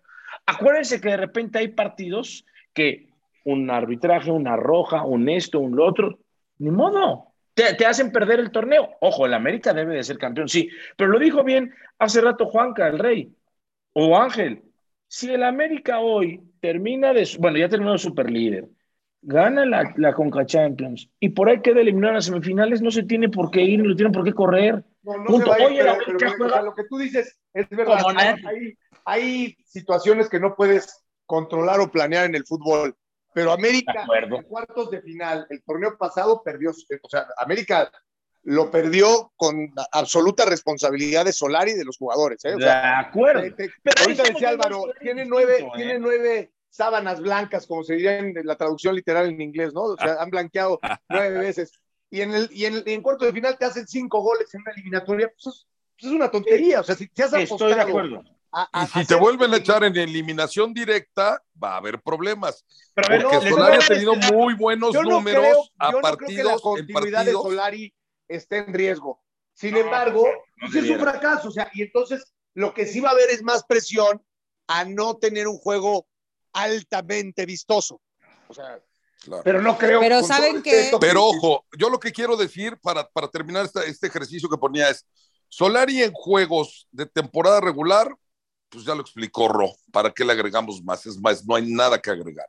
Acuérdense que de repente hay partidos que un arbitraje, una roja, un esto, un lo otro, ni modo, te, hacen perder el torneo. Ojo, el América debe de ser campeón, sí, pero lo dijo bien hace rato Juanca, el rey, o Ángel. Si el América hoy termina de, bueno, ya terminó super líder, gana la, la Conca Champions y por ahí queda eliminado en las semifinales, no se tiene por qué ir, no tiene por qué correr. No, no se va a ir, pero, lo que tú dices es verdad. Hay, hay, situaciones que no puedes controlar o planear en el fútbol. Pero América, en cuartos de final, el torneo pasado perdió, o sea, América lo perdió con absoluta responsabilidad de Solari y de los jugadores. ¿eh? O sea, de acuerdo. Te, te, pero ahorita decía Álvaro, tiene nueve, ¿eh? tiene nueve sábanas blancas, como se diría en la traducción literal en inglés, ¿no? O sea, han blanqueado nueve veces. Y en el y en, en cuarto de final te hacen cinco goles en una eliminatoria, pues es, pues es una tontería. O sea, si te has apostado Estoy de acuerdo. A, a, y si te vuelven a echar en eliminación directa, va a haber problemas. Pero porque no, Solari ha tenido muy buenos yo no números creo, a yo partidos. No creo que la continuidad de Solari esté en riesgo. Sin embargo, pues es un fracaso. O sea, y entonces lo que sí va a haber es más presión a no tener un juego altamente vistoso. O sea, Claro. pero no creo. Pero saben que. Pero ojo, yo lo que quiero decir para, para terminar esta, este ejercicio que ponía es: Solari en juegos de temporada regular, pues ya lo explicó Ro, ¿para qué le agregamos más? Es más, no hay nada que agregar.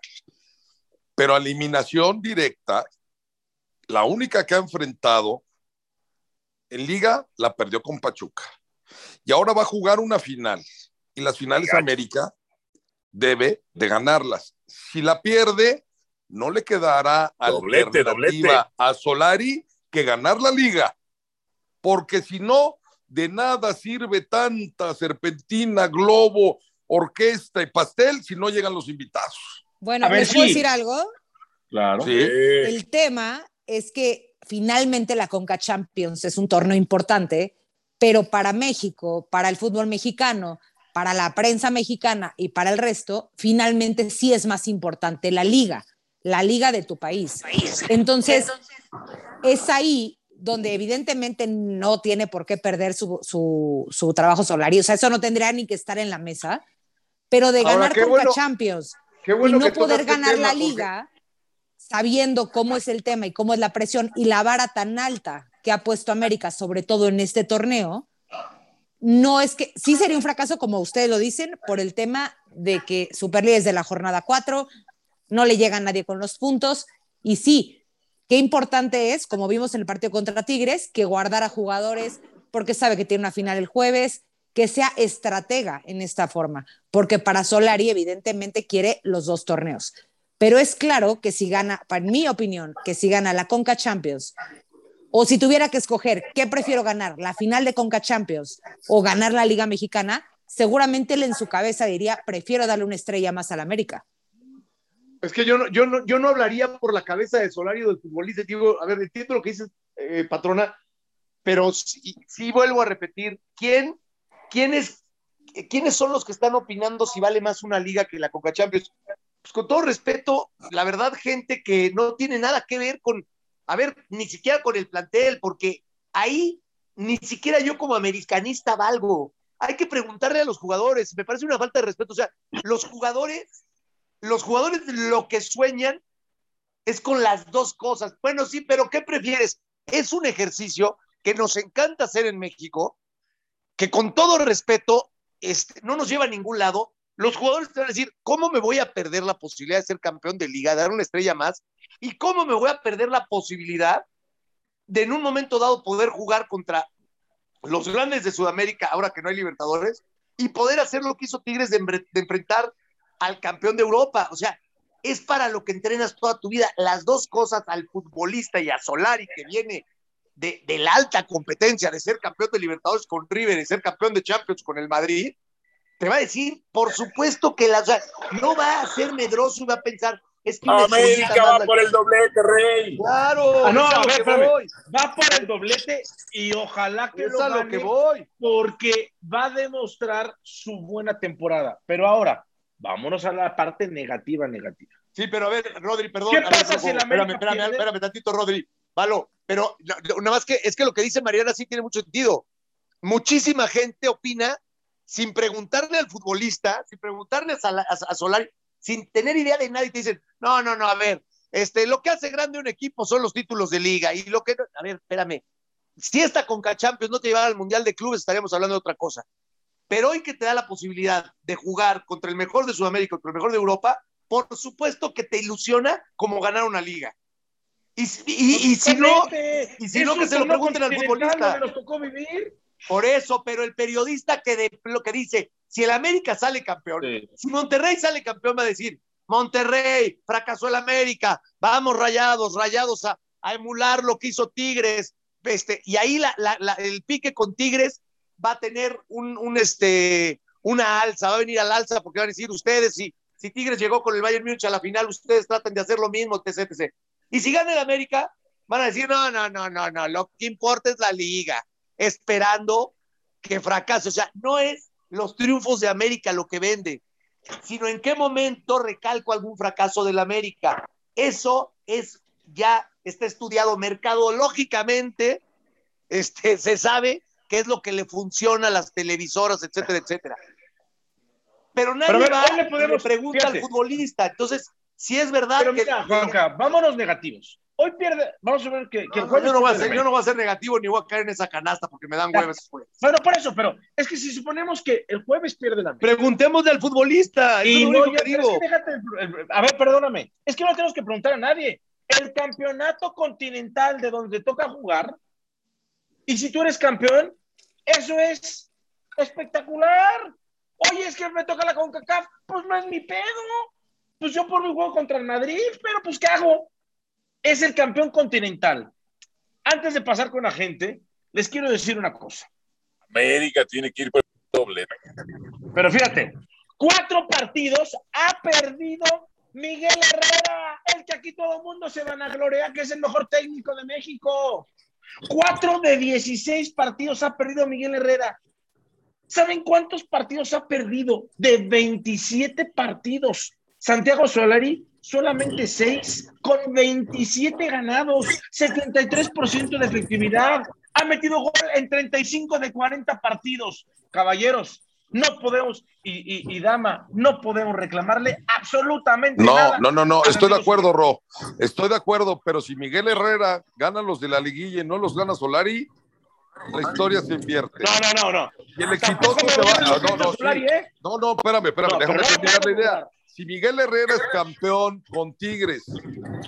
Pero a eliminación directa, la única que ha enfrentado en liga la perdió con Pachuca. Y ahora va a jugar una final. Y las finales América debe de ganarlas. Si la pierde, no le quedará doblete, alternativa doblete. a Solari que ganar la liga. Porque si no, de nada sirve tanta serpentina, globo, orquesta y pastel si no llegan los invitados. Bueno, A ver, ¿les puedo sí. decir algo? Claro. Sí. El tema es que finalmente la Conca Champions es un torneo importante, pero para México, para el fútbol mexicano, para la prensa mexicana y para el resto, finalmente sí es más importante la liga, la liga de tu país. Entonces, es ahí donde evidentemente no tiene por qué perder su, su, su trabajo solar. O sea, eso no tendría ni que estar en la mesa, pero de Ahora, ganar Conca bueno- Champions bueno y no poder ganar tema, la porque- liga sabiendo cómo es el tema y cómo es la presión y la vara tan alta que ha puesto América, sobre todo en este torneo, no es que sí sería un fracaso, como ustedes lo dicen, por el tema de que Superlíderes de la jornada 4 no le llega a nadie con los puntos. Y sí, qué importante es, como vimos en el partido contra Tigres, que guardar a jugadores porque sabe que tiene una final el jueves, que sea estratega en esta forma, porque para Solari evidentemente quiere los dos torneos. Pero es claro que si gana, para mi opinión, que si gana la Conca Champions, o si tuviera que escoger qué prefiero ganar, la final de Conca Champions o ganar la Liga Mexicana, seguramente él en su cabeza diría, prefiero darle una estrella más al América. Es que yo no, yo no, yo no hablaría por la cabeza de Solari o del futbolista. Digo, a ver, entiendo lo que dices, eh, patrona, pero sí, vuelvo a repetir, ¿quién, quién es, ¿quiénes son los que están opinando si vale más una liga que la Coca Champions? Pues con todo respeto, la verdad, gente que no tiene nada que ver con, a ver, ni siquiera con el plantel, porque ahí ni siquiera yo como americanista valgo. Hay que preguntarle a los jugadores, me parece una falta de respeto. O sea, los jugadores, los jugadores lo que sueñan es con las dos cosas. Bueno, sí, pero ¿qué prefieres? Es un ejercicio que nos encanta hacer en México, que con todo respeto este, no nos lleva a ningún lado. Los jugadores te van a decir, ¿cómo me voy a perder la posibilidad de ser campeón de liga, dar una estrella más? ¿Y cómo me voy a perder la posibilidad de en un momento dado poder jugar contra los grandes de Sudamérica, ahora que no hay Libertadores, y poder hacer lo que hizo Tigres de, enfrentar al campeón de Europa? O sea, es para lo que entrenas toda tu vida. Las dos cosas al futbolista y a Solari, que viene de, la alta competencia de ser campeón de Libertadores con River y ser campeón de Champions con el Madrid, te va a decir, por supuesto que la, o sea, no va a ser medroso y va a pensar, es que América va por el doblete, Rey. Claro, Ah, no, a lo ver, voy. Va por el doblete y ojalá que Es lo a lo que voy. porque va a demostrar su buena temporada. Pero ahora, vámonos a la parte negativa, negativa. Sí, pero a ver, Rodri, perdón. ¿Qué ver, pasa si el América espérame, espérame, espérame tantito, Rodri. Valo, pero nada más que es que lo que dice Mariana sí tiene mucho sentido. Muchísima gente opina sin preguntarle al futbolista, sin preguntarle a, a, Solari, sin tener idea de nadie, te dicen, no, no, no, a ver, este, lo que hace grande un equipo son los títulos de liga y lo que, a ver, espérame, si esta Conca Champions no te llevara al Mundial de Clubes, estaríamos hablando de otra cosa. Pero hoy que te da la posibilidad de jugar contra el mejor de Sudamérica, contra el mejor de Europa, por supuesto que te ilusiona como ganar una liga. Y, si no, y si no que se lo pregunten al futbolista. Nos tocó vivir. Por eso, pero el periodista que de, lo que dice, si el América sale campeón, si Monterrey sale campeón, va a decir, Monterrey, fracasó el América, vamos rayados, rayados a, emular lo que hizo Tigres, este, y ahí la, el pique con Tigres va a tener un, este, una alza, va a venir al alza porque van a decir ustedes, si, si Tigres llegó con el Bayern Múnich a la final, ustedes tratan de hacer lo mismo, etc, etc. Y si gana el América, van a decir, no, no, no, no, no, lo que importa es la liga, esperando que fracase. O sea, no es los triunfos de América lo que vende, sino en qué momento recalco algún fracaso del América. Eso es ya, está estudiado mercadológicamente, este, se sabe qué es lo que le funciona a las televisoras, etcétera, etcétera. Pero nadie va, le, pregunta al futbolista. Entonces, si es verdad Pero mira, Juanca, vámonos negativos. Hoy pierde, vamos a ver que, yo, no voy a ser, yo no voy a ser negativo ni voy a caer en esa canasta porque me dan huevos. Bueno, por eso, pero es que si suponemos que el jueves pierde la Preguntémosle al futbolista. Y no, yo, digo. a ver, perdóname. Es que no tenemos que preguntar a nadie. El campeonato continental de donde toca jugar, y si tú eres campeón, eso es espectacular. Oye, es que me toca la CONCACAF, pues no es mi pedo pues yo por mi juego contra el Madrid, pero pues ¿qué hago? Es el campeón continental. Antes de pasar con la gente, les quiero decir una cosa. América tiene que ir por el doble. Pero fíjate, cuatro partidos ha perdido Miguel Herrera, el que aquí todo el mundo se van a gloriar, que es el mejor técnico de México. Cuatro de 16 partidos ha perdido Miguel Herrera. ¿Saben cuántos partidos ha perdido? De 27 partidos. Santiago Solari, solamente 6, con 27 ganados, 73% de efectividad. Ha metido gol en 35 de 40 partidos. Caballeros, no podemos, y, Dama, no podemos reclamarle absolutamente no, nada. No, no, no, estoy de acuerdo, Ro. Estoy de acuerdo, pero si Miguel Herrera gana los de la liguilla y no los gana Solari, la historia se invierte. No, no, no, no. Y el exitoso se va. No, no, no, ¿eh? no, no, espérame, espérame, déjame terminar la idea si Miguel Herrera es campeón con Tigres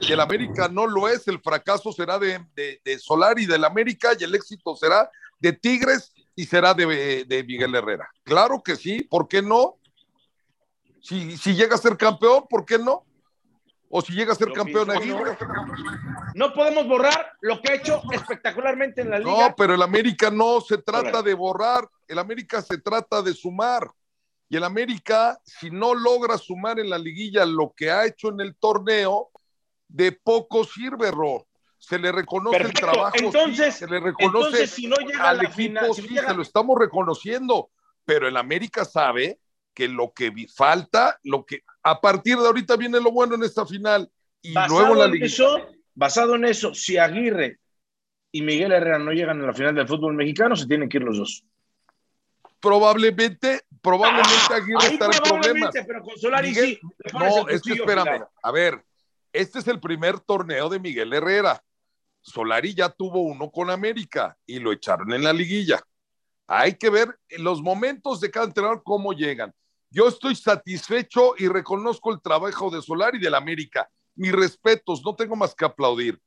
y el América no lo es, el fracaso será de, de, de Solari del América y el éxito será de Tigres y será de, de, Miguel Herrera. Claro que sí, ¿por qué no? Si, si llega a ser campeón, ¿por qué no? O si llega a ser campeón Aguirre. No podemos borrar lo que ha hecho espectacularmente en la liga. No, pero el América no se trata de borrar, el América se trata de sumar. Y el América, si no logra sumar en la liguilla lo que ha hecho en el torneo, de poco sirve, Ro. Se le reconoce el trabajo, entonces, se le reconoce si no llega al equipo, sí, se lo estamos reconociendo, pero el América sabe que lo que falta, lo que a partir de ahorita viene lo bueno en esta final y luego la liguilla. basado en eso, si Aguirre y Miguel Herrera no llegan a la final del fútbol mexicano, se tienen que ir los dos probablemente, probablemente Aguirre estará en problemas. Pero con Solari sí. No, es que espérame. A ver, este es el primer torneo de Miguel Herrera. Solari ya tuvo uno con América y lo echaron en la liguilla. Hay que ver los momentos de cada entrenador cómo llegan. Yo estoy satisfecho y reconozco el trabajo de Solari y del América. Mis respetos, no tengo más que aplaudir.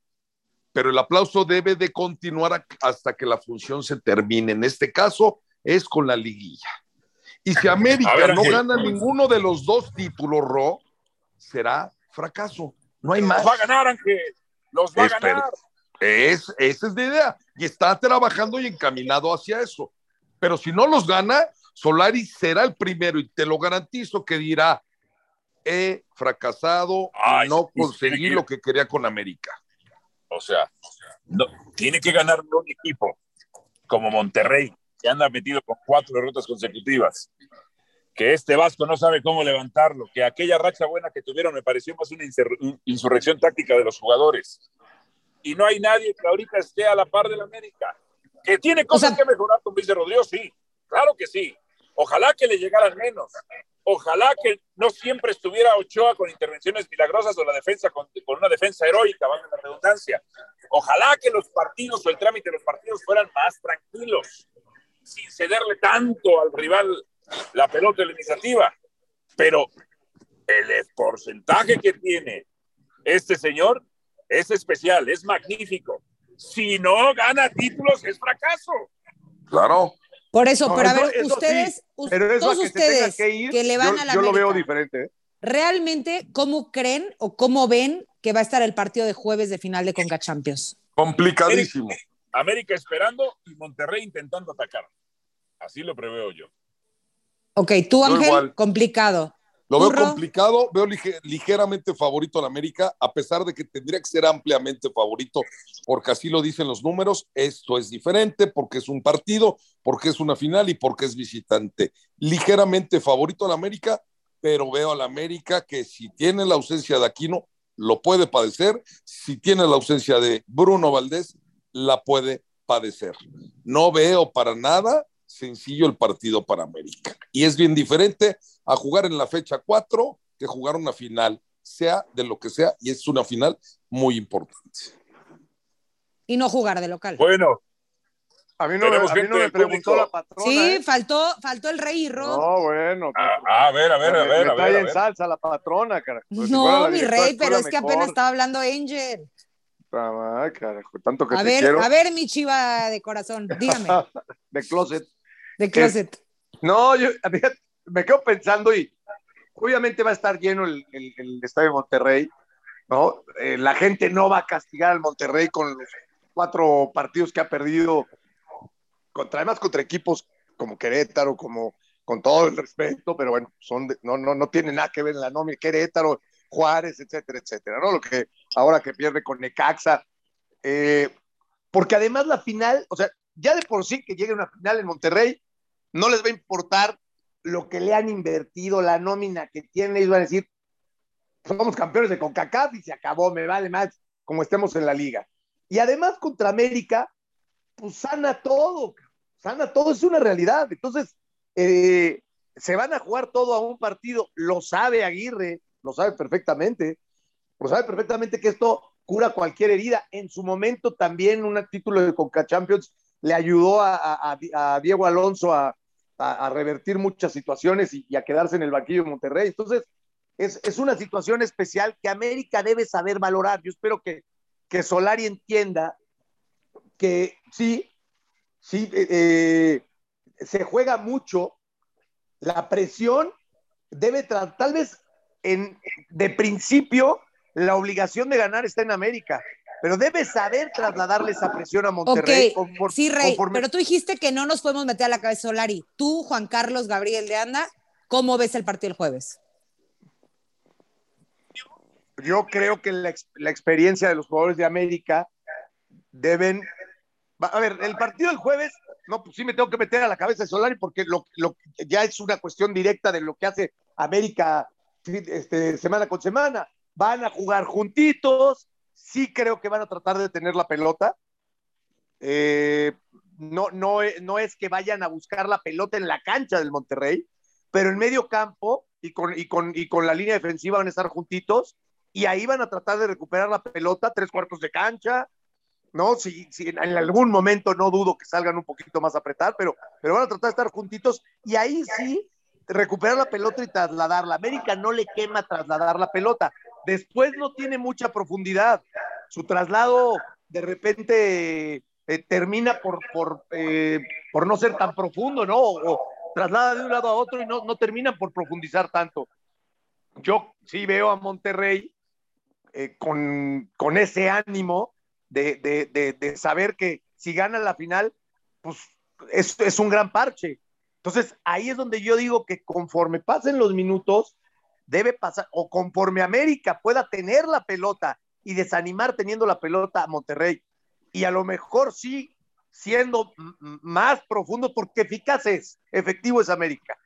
Pero el aplauso debe de continuar hasta que la función se termine. En este caso, es con la liguilla. Y si América no gana ninguno de los dos títulos, Ro, será fracaso. No hay más. Los va a ganar, Ángel. Los va a ganar. Es, esa es la idea. Y está trabajando y encaminado hacia eso. Pero si no los gana, Solari será el primero y te lo garantizo que dirá, he fracasado, no conseguí lo que quería con América. O sea, no, tiene que ganar un equipo como Monterrey, que anda metido con cuatro derrotas consecutivas, que este Vasco no sabe cómo levantarlo, que aquella racha buena que tuvieron me pareció más una insurrección táctica de los jugadores. y no hay nadie que ahorita esté a la par del América. Que tiene cosas que mejorar con Luis de Rodrigo, sí, claro que sí. Ojalá que le llegaran menos. Ojalá que no siempre estuviera Ochoa con intervenciones milagrosas o la defensa con, una defensa heroica, vamos la redundancia. Ojalá que los partidos o el trámite de los partidos fueran más tranquilos, sin cederle tanto al rival la pelota de la iniciativa. Pero el porcentaje que tiene este señor es especial, es magnífico. Si no gana títulos, es fracaso. Claro. Por eso, pero a ver, ustedes, todos ustedes que, le van a la Yo lo veo diferente. ¿eh? ¿Realmente cómo creen o cómo ven que va a estar el partido de jueves de final de Conca Champions? Complicadísimo. América, esperando y Monterrey intentando atacar. Así lo preveo yo. Ok, tú, Ángel, complicado. Lo veo complicado, veo ligeramente favorito al América, a pesar de que tendría que ser ampliamente favorito, porque así lo dicen los números. Esto es diferente porque es un partido, porque es una final y porque es visitante. Ligeramente favorito al América, pero veo al América que si tiene la ausencia de Aquino, lo puede padecer. Si tiene la ausencia de Bruno Valdés, la puede padecer. No veo para nada sencillo el partido para América. Y es bien diferente a jugar en la fecha 4 que jugar una final, sea de lo que sea, y es una final muy importante. Y no jugar de local. Bueno. A mí no, me, a mí no me preguntó la patrona. Sí, ¿eh? faltó, faltó el rey y Ron. No, bueno. Ah, a ver, a ver, a ver. Está ahí en salsa la patrona, carajo. no, mi rey, pero es que apenas estaba hablando Angel. Ah, carajo, tanto que a ver, A ver, mi chiva de corazón, dígame. de closet. De closet. no, yo me quedo pensando y obviamente va a estar lleno el, estadio de Monterrey, ¿no? Eh, la gente no va a castigar al Monterrey con los cuatro partidos que ha perdido, contra, además contra equipos como Querétaro, como con todo el respeto, pero bueno, son no, no, no tiene nada que ver en la nómina, Querétaro, Juárez, etcétera, etcétera, ¿no? Lo que ahora que pierde con Necaxa, eh, porque además la final, o sea, ya de por sí que llegue una final en Monterrey, no les va a importar lo que le han invertido, la nómina que tienen, ellos van a decir, somos campeones de CONCACAF y se acabó, me vale más como estemos en la liga. Y además contra América, pues sana todo, sana todo, es una realidad. Entonces, eh, se van a jugar todo a un partido, lo sabe Aguirre, lo sabe perfectamente, lo sabe perfectamente que esto cura cualquier herida. En su momento también un título de Conca Champions le ayudó a Diego Alonso a, a, revertir muchas situaciones y, a quedarse en el banquillo de Monterrey. Entonces, es, una situación especial que América debe saber valorar. Yo espero que, que Solari entienda que sí, sí, eh, eh, se juega mucho, la presión debe tal vez en, de principio la obligación de ganar está en América, pero debe saber trasladarle esa presión a Monterrey. sí, Rey, pero tú dijiste que no nos podemos meter a la cabeza Solari. Tú, Juan Carlos Gabriel de Anda, ¿cómo ves el partido el jueves? Yo creo que la, experiencia de los jugadores de América deben... A ver, el partido del jueves, no, pues sí me tengo que meter a la cabeza de Solari porque lo, ya es una cuestión directa de lo que hace América este, semana con semana. Van a jugar juntitos, Sí creo que van a tratar de tener la pelota. Eh, no, no, no es que vayan a buscar la pelota en la cancha del Monterrey, pero en medio campo y con, y con, y con la línea defensiva van a estar juntitos y ahí van a tratar de recuperar la pelota, tres cuartos de cancha, ¿no? Si, si, en algún momento no dudo que salgan un poquito más a apretar, pero, pero van a tratar de estar juntitos y ahí sí recuperar la pelota y trasladarla. América no le quema trasladar la pelota. Después no tiene mucha profundidad. Su traslado de repente eh, termina por, eh, por, no ser tan profundo, ¿no? Traslada de un lado a otro y no, no terminan por profundizar tanto. Yo sí veo a Monterrey eh, con, con, ese ánimo de, de, de, saber que si gana la final, pues es, es un gran parche. Entonces, ahí es donde yo digo que conforme pasen los minutos, debe pasar, o conforme América pueda tener la pelota y desanimar teniendo la pelota a Monterrey, y a lo mejor sí siendo más profundo, porque eficaz es, efectivo es América.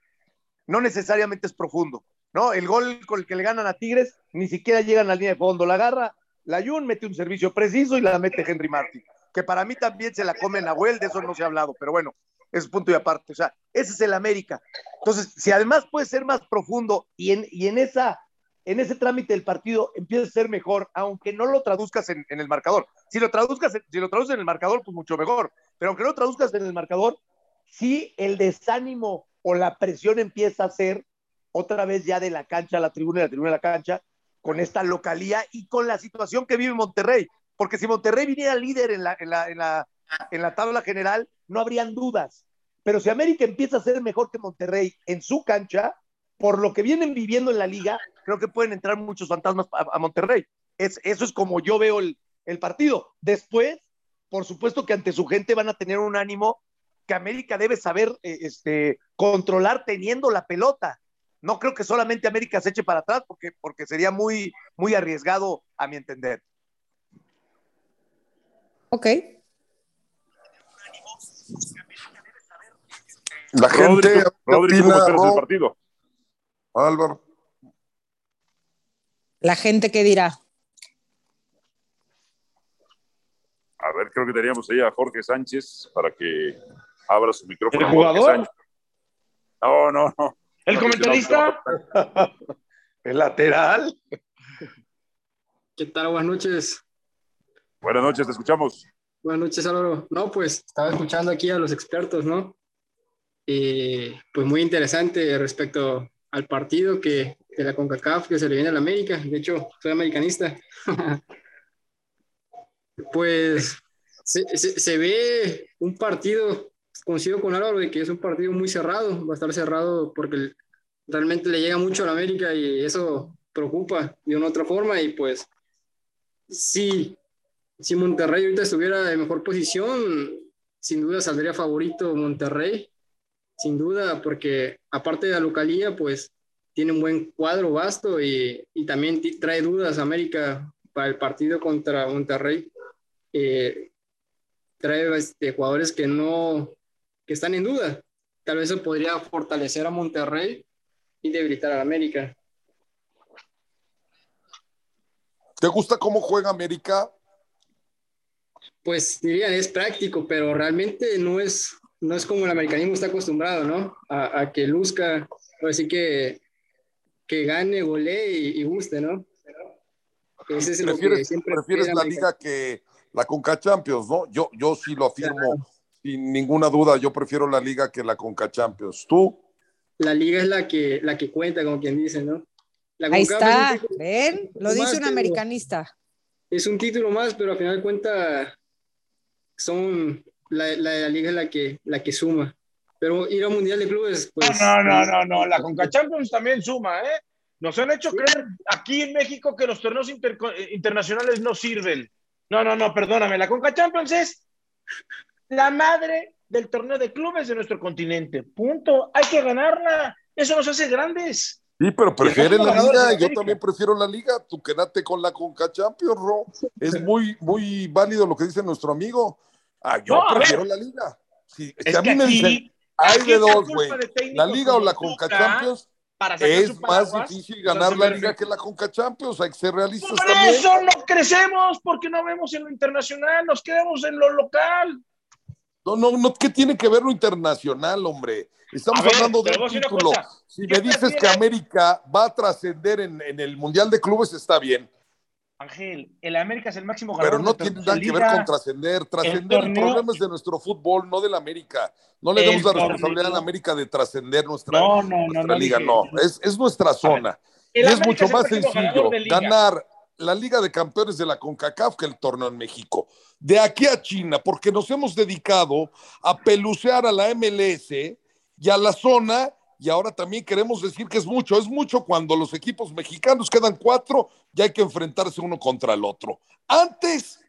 No necesariamente es profundo, ¿no? El gol con el que le ganan a Tigres ni siquiera llega a la línea de fondo, la agarra la Jun mete un servicio preciso y la mete Henry Martin, que para mí también se la come Nahuel, de eso no se ha hablado, pero bueno, es punto y aparte. O sea, ese es el América. Entonces, si además puede ser más profundo y en, y en, esa, en ese trámite del partido empieza a ser mejor, aunque no lo traduzcas en, en el marcador. Si lo, traduzcas, si lo traduces en el marcador, pues mucho mejor. Pero aunque no lo traduzcas en el marcador, sí el desánimo o la presión empieza a ser otra vez ya de la cancha a la tribuna y la tribuna a la cancha, con esta localía y con la situación que vive Monterrey. Porque si Monterrey viniera líder en la, en la, en la, en la tabla general, no habrían dudas. Pero si América empieza a ser mejor que Monterrey en su cancha, por lo que vienen viviendo en la liga, creo que pueden entrar muchos fantasmas a, Monterrey. Es, eso es como yo veo el, el, partido. Después, por supuesto que ante su gente van a tener un ánimo que América debe saber eh, este, controlar teniendo la pelota. No creo que solamente América se eche para atrás porque, porque sería muy, muy arriesgado a mi entender. Ok. La gente. Rodri, ¿cómo esperas el partido? Álvaro. La gente que dirá. A ver, creo que teníamos ahí a Jorge Sánchez para que abra su micrófono. ¿El jugador? No, no, no. ¿El comentarista? ¿El lateral? ¿Qué tal? Buenas noches. Buenas noches, te escuchamos. Buenas noches, Álvaro. No, pues estaba escuchando aquí a los expertos, ¿no? Pues muy interesante respecto al partido que de la CONCACAF que se le viene a la América. De hecho, soy americanista. pues se, se, se, ve un partido, coincido con Álvaro, de que es un partido muy cerrado, va a estar cerrado porque realmente le llega mucho a la América y eso preocupa de una otra forma y pues sí, si Monterrey ahorita estuviera en mejor posición, sin duda saldría favorito Monterrey, sin duda, porque aparte de la localía, pues tiene un buen cuadro vasto y, y también trae dudas América para el partido contra Monterrey. Eh, trae este, jugadores que no, que están en duda. Tal vez eso podría fortalecer a Monterrey y debilitar a América. ¿Te gusta cómo juega América? Pues dirían, es práctico, pero realmente no es, no es como el americanismo está acostumbrado, ¿no? A, a que luzca, así que, que gane, golee y, y guste, ¿no? Ese es ¿Prefieres, lo que siempre prefieres la liga que la Conca Champions, ¿no? Yo, yo sí lo afirmo claro. sin ninguna duda, yo prefiero la liga que la Conca Champions. ¿Tú? La liga es la que, la que cuenta, como quien dice, ¿no? La Ahí está, es ven, lo dice un americanista. Es un título más, pero al final de cuentas son la, la, la, liga es la que, la que suma. Pero ir al Mundial de Clubes, pues... No, no, no, no, la Conca Champions también suma, ¿eh? Nos han hecho creer aquí en México que los torneos inter internacionales no sirven. No, no, no, perdóname, la Conca Champions es la madre del torneo de clubes de nuestro continente. Punto. Hay que ganarla. Eso nos hace grandes. Sí, pero prefiere la liga, yo también prefiero la liga, tú quédate con la Conca Champions, Ro. Es muy, muy válido lo que dice nuestro amigo. Ah, yo no, prefiero la liga. Si, si a mí me dicen, hay de dos, güey, la liga o la Conca Champions, es más difícil ganar la liga que la Conca Champions, hay que ser realistas Por también. eso no crecemos, porque no vemos en lo internacional, nos quedamos en lo local. No, no, no, ¿qué tiene que ver lo internacional, hombre? Estamos ver, hablando de un título. Si me dices que América va a trascender en, en, el Mundial de Clubes, está bien. Ángel, el América es el máximo ganador. Pero no tiene nada que ver con trascender. Trascender, el, problema es de nuestro fútbol, no del América. No le demos la responsabilidad a la América de trascender nuestra, no, no, nuestra no, liga, no. Es, es, nuestra zona. y es mucho es más sencillo ganar la Liga de Campeones de la CONCACAF que el torneo en México. De aquí a China, porque nos hemos dedicado a pelucear a la MLS y a la zona, y ahora también queremos decir que es mucho, es mucho cuando los equipos mexicanos quedan cuatro y hay que enfrentarse uno contra el otro. Antes,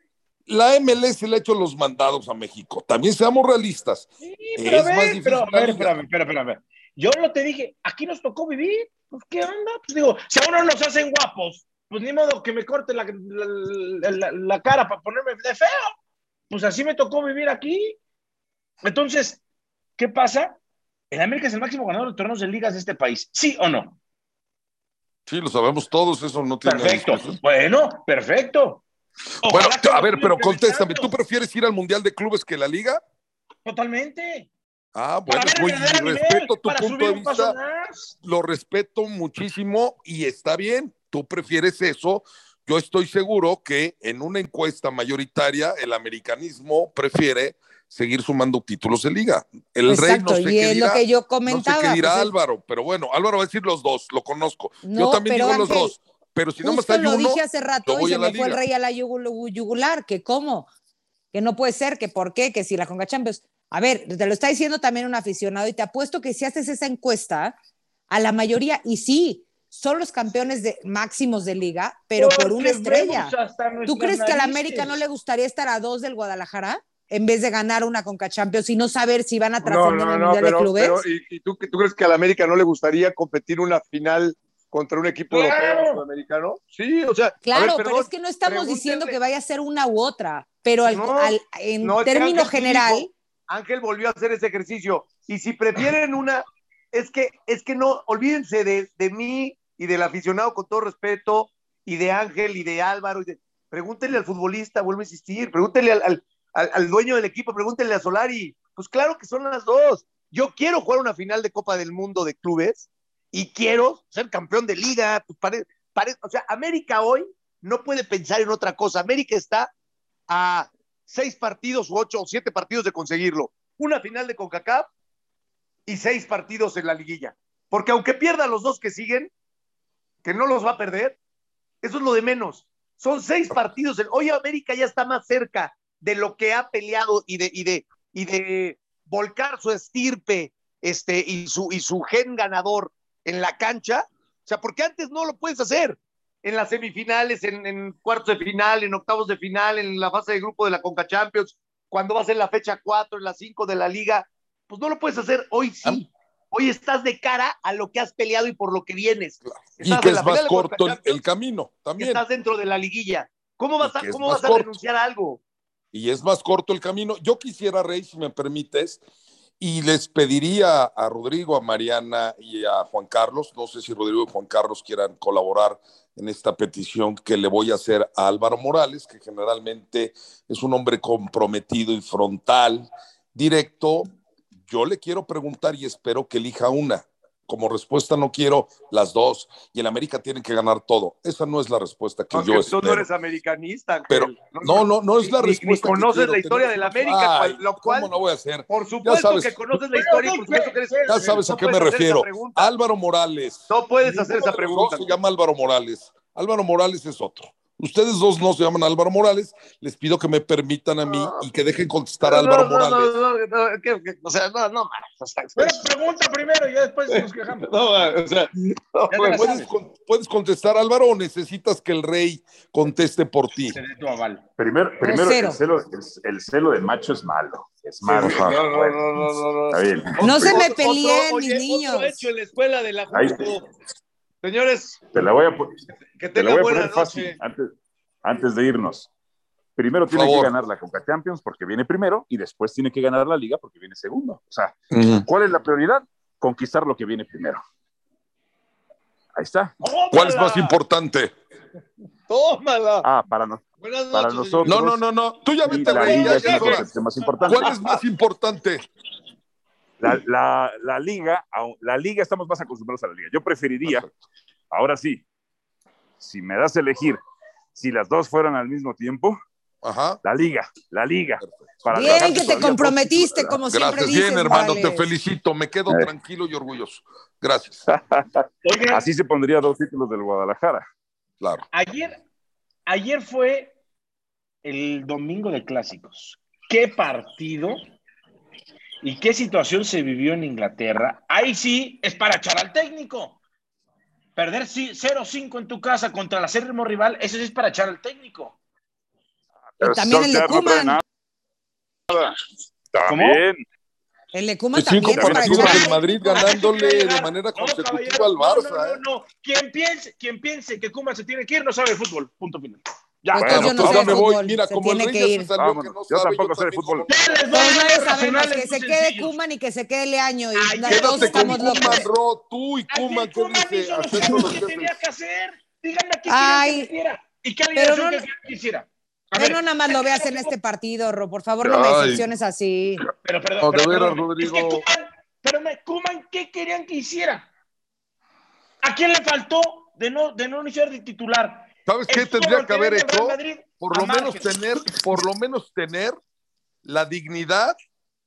la MLS le ha hecho los mandados a México. También seamos realistas. Sí, pero es ver, más difícil. Pero, a ver, espérame, espérame, espérame. Yo lo te dije, aquí nos tocó vivir. Pues, ¿Qué onda? Pues digo, si a uno nos hacen guapos, pues ni modo que me corte la, la, la, la cara para ponerme de feo. Pues así me tocó vivir aquí. Entonces, ¿qué pasa? ¿El América es el máximo ganador de torneos de ligas de este país? ¿Sí o no? Sí, lo sabemos todos, eso no tiene Perfecto. Bueno, perfecto. Bueno, Ojalá a ver, pero contéstame, ¿tú prefieres ir al Mundial de Clubes que la Liga? Totalmente. Ah, bueno, nivel, respeto tu punto de vista, lo respeto muchísimo y está bien, tú prefieres eso. Yo estoy seguro que en una encuesta mayoritaria el americanismo prefiere seguir sumando títulos de liga. El rey Exacto, no sé y qué es dirá, lo que yo no sé comentaba. qué dirá pues, es- Álvaro, pero bueno, Álvaro va a decir los dos, lo conozco. Yo No, también pero digo los Ángel, dos, pero si no me está lo uno, dije hace rato yo y se me fue el rey a la yugul- yugular, que cómo, que no puede ser, que por qué, que si la Conca Champions. A ver, te lo está diciendo también un aficionado y te apuesto que si haces esa encuesta, a la mayoría, y sí, son los campeones de, máximos de liga, pero por una Porque estrella. ¿Tú crees que a la narices. América no le gustaría estar a dos del Guadalajara en vez de ganar una Conca Champions y no saber si van a trascender no, el no, Mundial pero, de Clubes? pero ¿y, y tú, tú crees que a la América no le gustaría competir una final contra un equipo ¡Claro! europeo o sudamericano? Sí, o sea, Claro, ver, pero es que no estamos diciendo que vaya a ser una u otra, pero al- No, al- en término Ángel general, dijo- Ángel volvió a hacer ese ejercicio. Y si prefieren una, es que, es que no, olvídense de, de mí y del aficionado con todo respeto, y de Ángel y de Álvaro. Y de, pregúntenle al futbolista, vuelvo a insistir, pregúntenle al, al, al- al dueño del equipo, pregúntenle a Solari. Pues claro que son las dos. Yo quiero jugar una final de Copa del Mundo de clubes y quiero ser campeón de liga. Pues o sea, América hoy no puede pensar en otra cosa. América está a seis partidos o ocho o siete partidos de conseguirlo. Una final de CONCACAF y seis partidos en la liguilla. Porque aunque pierda los dos que siguen, que no los va a perder, eso es lo de menos. Son seis partidos. Hoy América ya está más cerca de lo que ha peleado y de, y de, y de volcar su estirpe este, y, su, y su gen ganador en la cancha. O sea, porque antes no lo puedes hacer. En las semifinales, en, en cuartos de final, en octavos de final, en la fase de grupo de la Conca Champions, cuando vas en la fecha 4, en la 5 de la liga, pues no lo puedes hacer. Hoy sí. Hoy estás de cara a lo que has peleado y por lo que vienes. Y Estás que en la es más corto el, camino también. Estás dentro de la liguilla. ¿Cómo vas Y a, que cómo vas a renunciar a algo? Y es más corto el camino. Yo quisiera, Rey, si me permites, y les pediría a Rodrigo, a Mariana y a Juan Carlos, no sé si Rodrigo y Juan Carlos quieran colaborar en esta petición que le voy a hacer a Álvaro Morales, que generalmente es un hombre comprometido y frontal, directo. Yo le quiero preguntar y espero que elija una. Como respuesta no quiero las dos. Y en América tienen que ganar todo. Esa no es la respuesta que Aunque yo tú espero. no eres americanista. Pero no, no, no es la Ni- respuesta. Ni conoces la historia de la América, Ay, lo cual, ¿Cómo no voy a hacer? por supuesto sabes. que conoces la historia y por supuesto que eres. Ya sabes a no qué me refiero. Álvaro Morales. No puedes hacer esa pregunta. dos se llama Álvaro Morales. Álvaro Morales es otro. Ustedes dos no se llaman Álvaro Morales. Les pido que me permitan a mí y que dejen contestar a Álvaro No, no, Morales. no, no, no, que- que- o sea, no, no, o sea, Pero pregunta primero y ya después nos quejamos. no, o sea, ¿Puedes, con- puedes contestar, Álvaro, o necesitas que el rey conteste por ti? Primero, primero cero. el, celo, el, el celo de macho es malo. Es malo. Ajá. no, no, no, no, no, no. Está bien. No se me peleen, mis niños. Hecho en la escuela de la Ahí. justo. Señores, Te la voy a, que te la voy a poner fácil antes, antes de irnos. Primero tiene favor. que ganar la Conca Champions porque viene primero y después tiene que ganar la Liga porque viene segundo. O sea. ¿cuál es la prioridad? Conquistar lo que viene primero. Ahí está. ¿Cuál es más importante? Tómala. Ah, para, nos- Buenas para noches. nosotros. No, no, no, no. Tú ya vete, importante. ¿Cuál es más importante? La, la, la liga, la liga, estamos más acostumbrados a la liga. Yo preferiría, ahora sí, si me das a elegir, si las dos fueran al mismo tiempo, Ajá. la liga, la liga. Para Bien, que te comprometiste, como siempre Gracias. dices. Bien, hermano, te felicito. Me quedo Eh. tranquilo y orgulloso. Gracias. Así se pondría dos títulos del Guadalajara. Claro. ayer, ayer fue el domingo de clásicos. ¿Qué partido y qué situación se vivió en Inglaterra? Ahí sí es para echar al técnico. Perder sí- 0-5 en tu casa contra el acérrimo rival, eso sí es para echar al técnico. Y también el de Solskjaer no. También. El cinco también es para partidos echar. del Madrid ganándole de manera consecutiva al Barça. No, no, ¿eh? no, Quien piense, quien piense que Kuma se tiene que ir no sabe de fútbol. Punto final. Ya, bueno, yo no pues me voy. fútbol, Mira, se como el que ir. se salió Vámonos. que no Yo sabe, tampoco sé de fútbol. sabemos que se quede. Kuman y que se quede Leaño. Y Ay, na- quédate todos Quédate con estamos Kuman. Ro, tú y que tenía que hacer. Díganme qué Ay, metiera. ¿Y qué pero alineación no- que quisiera? A ver, no nada más lo veas en este partido, Ro. Por favor, no me decepciones así. Pero, perdón, No, de pero, veras, Rodrigo. Es que Kuman, pero me, Kuman, ¿qué querían que hiciera? ¿A quién le faltó de no, de no iniciar de titular? ¿Sabes qué tendría que haber hecho? Madrid Por lo menos tener, por lo menos tener la dignidad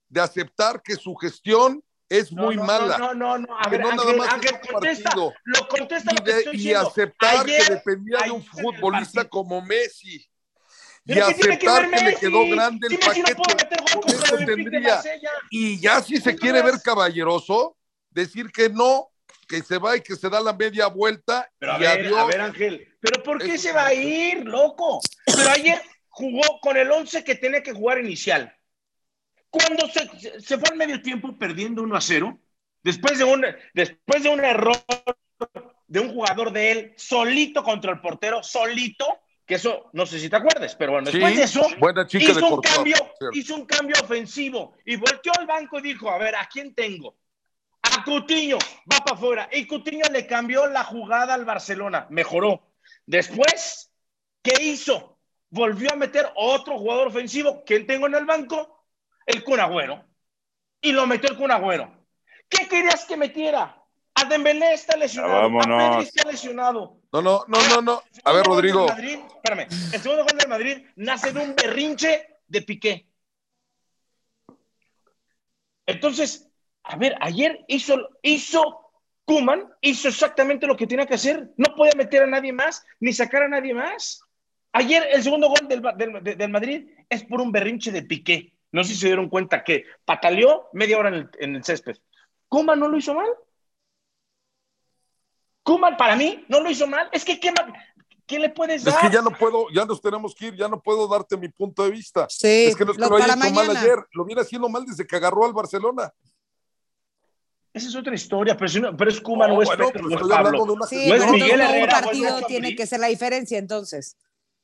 de aceptar que su gestión es No, muy no, mala. No, no, no, a que ver, no Ángel, nada más Ángel, contesta, partido. lo contesta y, lo que de- estoy y aceptar Ayer- que dependía de un futbolista como Messi. Y ¿Pero qué tiene que aceptar ver que, le quedó grande Si el paquete. Con contra eso de tendría. Y ya si se ¿Cómo quiere ver caballeroso, decir que no, que se va y que se da la media vuelta Pero a y ver, adiós. a ver, Ángel, ¿pero por qué se va a ir, loco? Pero ayer jugó con el 11 que tenía que jugar inicial. Cuando se, se fue al medio tiempo perdiendo 1 a 0, después de, un, después de un error de un jugador de él solito contra el portero, solito, que eso no sé si te acuerdas, pero bueno, después Sí, de eso, de hizo un, cambio, cierto. hizo un cambio ofensivo y volteó al banco y dijo, a ver, ¿a quién tengo? A Cutiño, va para afuera. Y Cutiño le cambió la jugada al Barcelona, mejoró. Después, ¿qué hizo? Volvió a meter otro jugador ofensivo. ¿Quién tengo en el banco? El Kun Agüero. Y lo metió el Kun Agüero. ¿Qué querías que metiera? A Dembélé está lesionado. A Pedri está lesionado. No, no, no, no, no. A ver, Rodrigo. Madrid, espérame, el segundo gol del Madrid nace de un berrinche de Piqué. Entonces, a ver, ayer hizo, hizo Kuman, hizo exactamente lo que tenía que hacer. No podía meter a nadie más, ni sacar a nadie más. Ayer el segundo gol del, del, del Madrid es por un berrinche de Piqué. No sé si se dieron cuenta que pataleó media hora en el, en el césped. ¿Kuman no lo hizo mal? Kuman para mí no lo hizo mal. Es que ¿qué, qué le puedes Es dar? que ya no puedo, ya nos tenemos que ir, ya no puedo darte mi punto de vista. Sí, es que no es que lo- lo haya hecho mal ayer, lo viene haciendo mal desde que agarró al Barcelona. Esa es otra historia, pero, si no- pero es Kuman, no, No, es bueno, Pedro, pues no es estoy Pablo. hablando de una Sí, No es. Miguel entonces un Herrera, partido tiene que ser la diferencia, entonces.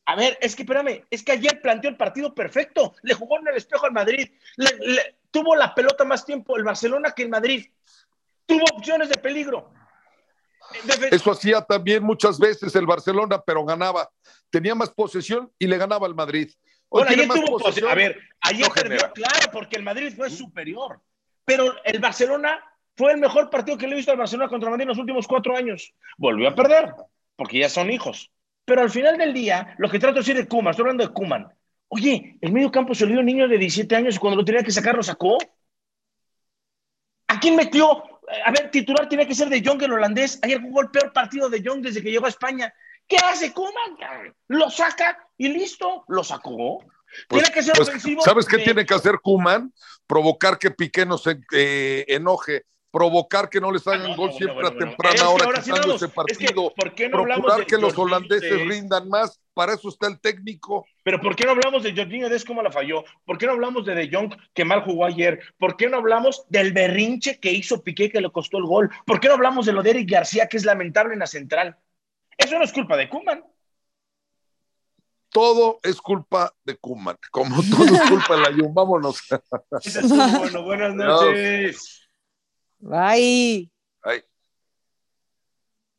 A ver, es que espérame, es que ayer planteó el partido perfecto. Le jugó en el espejo al Madrid. Le- le- tuvo la pelota más tiempo el Barcelona que el Madrid. Tuvo opciones de peligro. Eso hacía también muchas veces el Barcelona, pero ganaba. Tenía más posesión y le ganaba al Madrid. Hoy Bueno, ayer tuvo posesión. pose- A ver, ayer no perdió, genera. claro, porque el Madrid fue superior. Pero el Barcelona fue el mejor partido que le he visto al Barcelona contra Madrid en los últimos cuatro años. Volvió a perder, porque ya son hijos. Pero al final del día, lo que trato de decir de Kuman, estoy hablando de Kuman. Oye, el medio campo se dio un niño de 17 años y cuando lo tenía que sacar, lo sacó. ¿A quién metió? Eh, A ver, titular tiene que ser de Jong, el holandés. Ayer jugó el peor partido de Jong desde que llegó a España. ¿Qué hace Kuman? Lo saca y listo, lo sacó. Pues- tiene que ser pues, ofensivo. ¿Sabes qué de- tiene que hacer Kuman? Provocar que Piqué no se eh, enoje, provocar que no les hagan Ah, no, gol siempre bueno, a temprana es que hora ahora sí vamos. ese Es que, partido, ¿por qué no procurar de que los Jorginho holandeses rindan más, para eso está el técnico. Pero ¿por qué no hablamos de Jorginho Dest cómo la falló? ¿Por qué no hablamos de De Jong que mal jugó ayer? ¿Por qué no hablamos del berrinche que hizo Piqué que le costó el gol? ¿Por qué no hablamos de lo de Eric García que es lamentable en la central? Eso no es culpa de Kuman. Todo es culpa de Kuman, como todo es culpa de la Jun. Vámonos. bueno, buenas noches. Bye. Ay.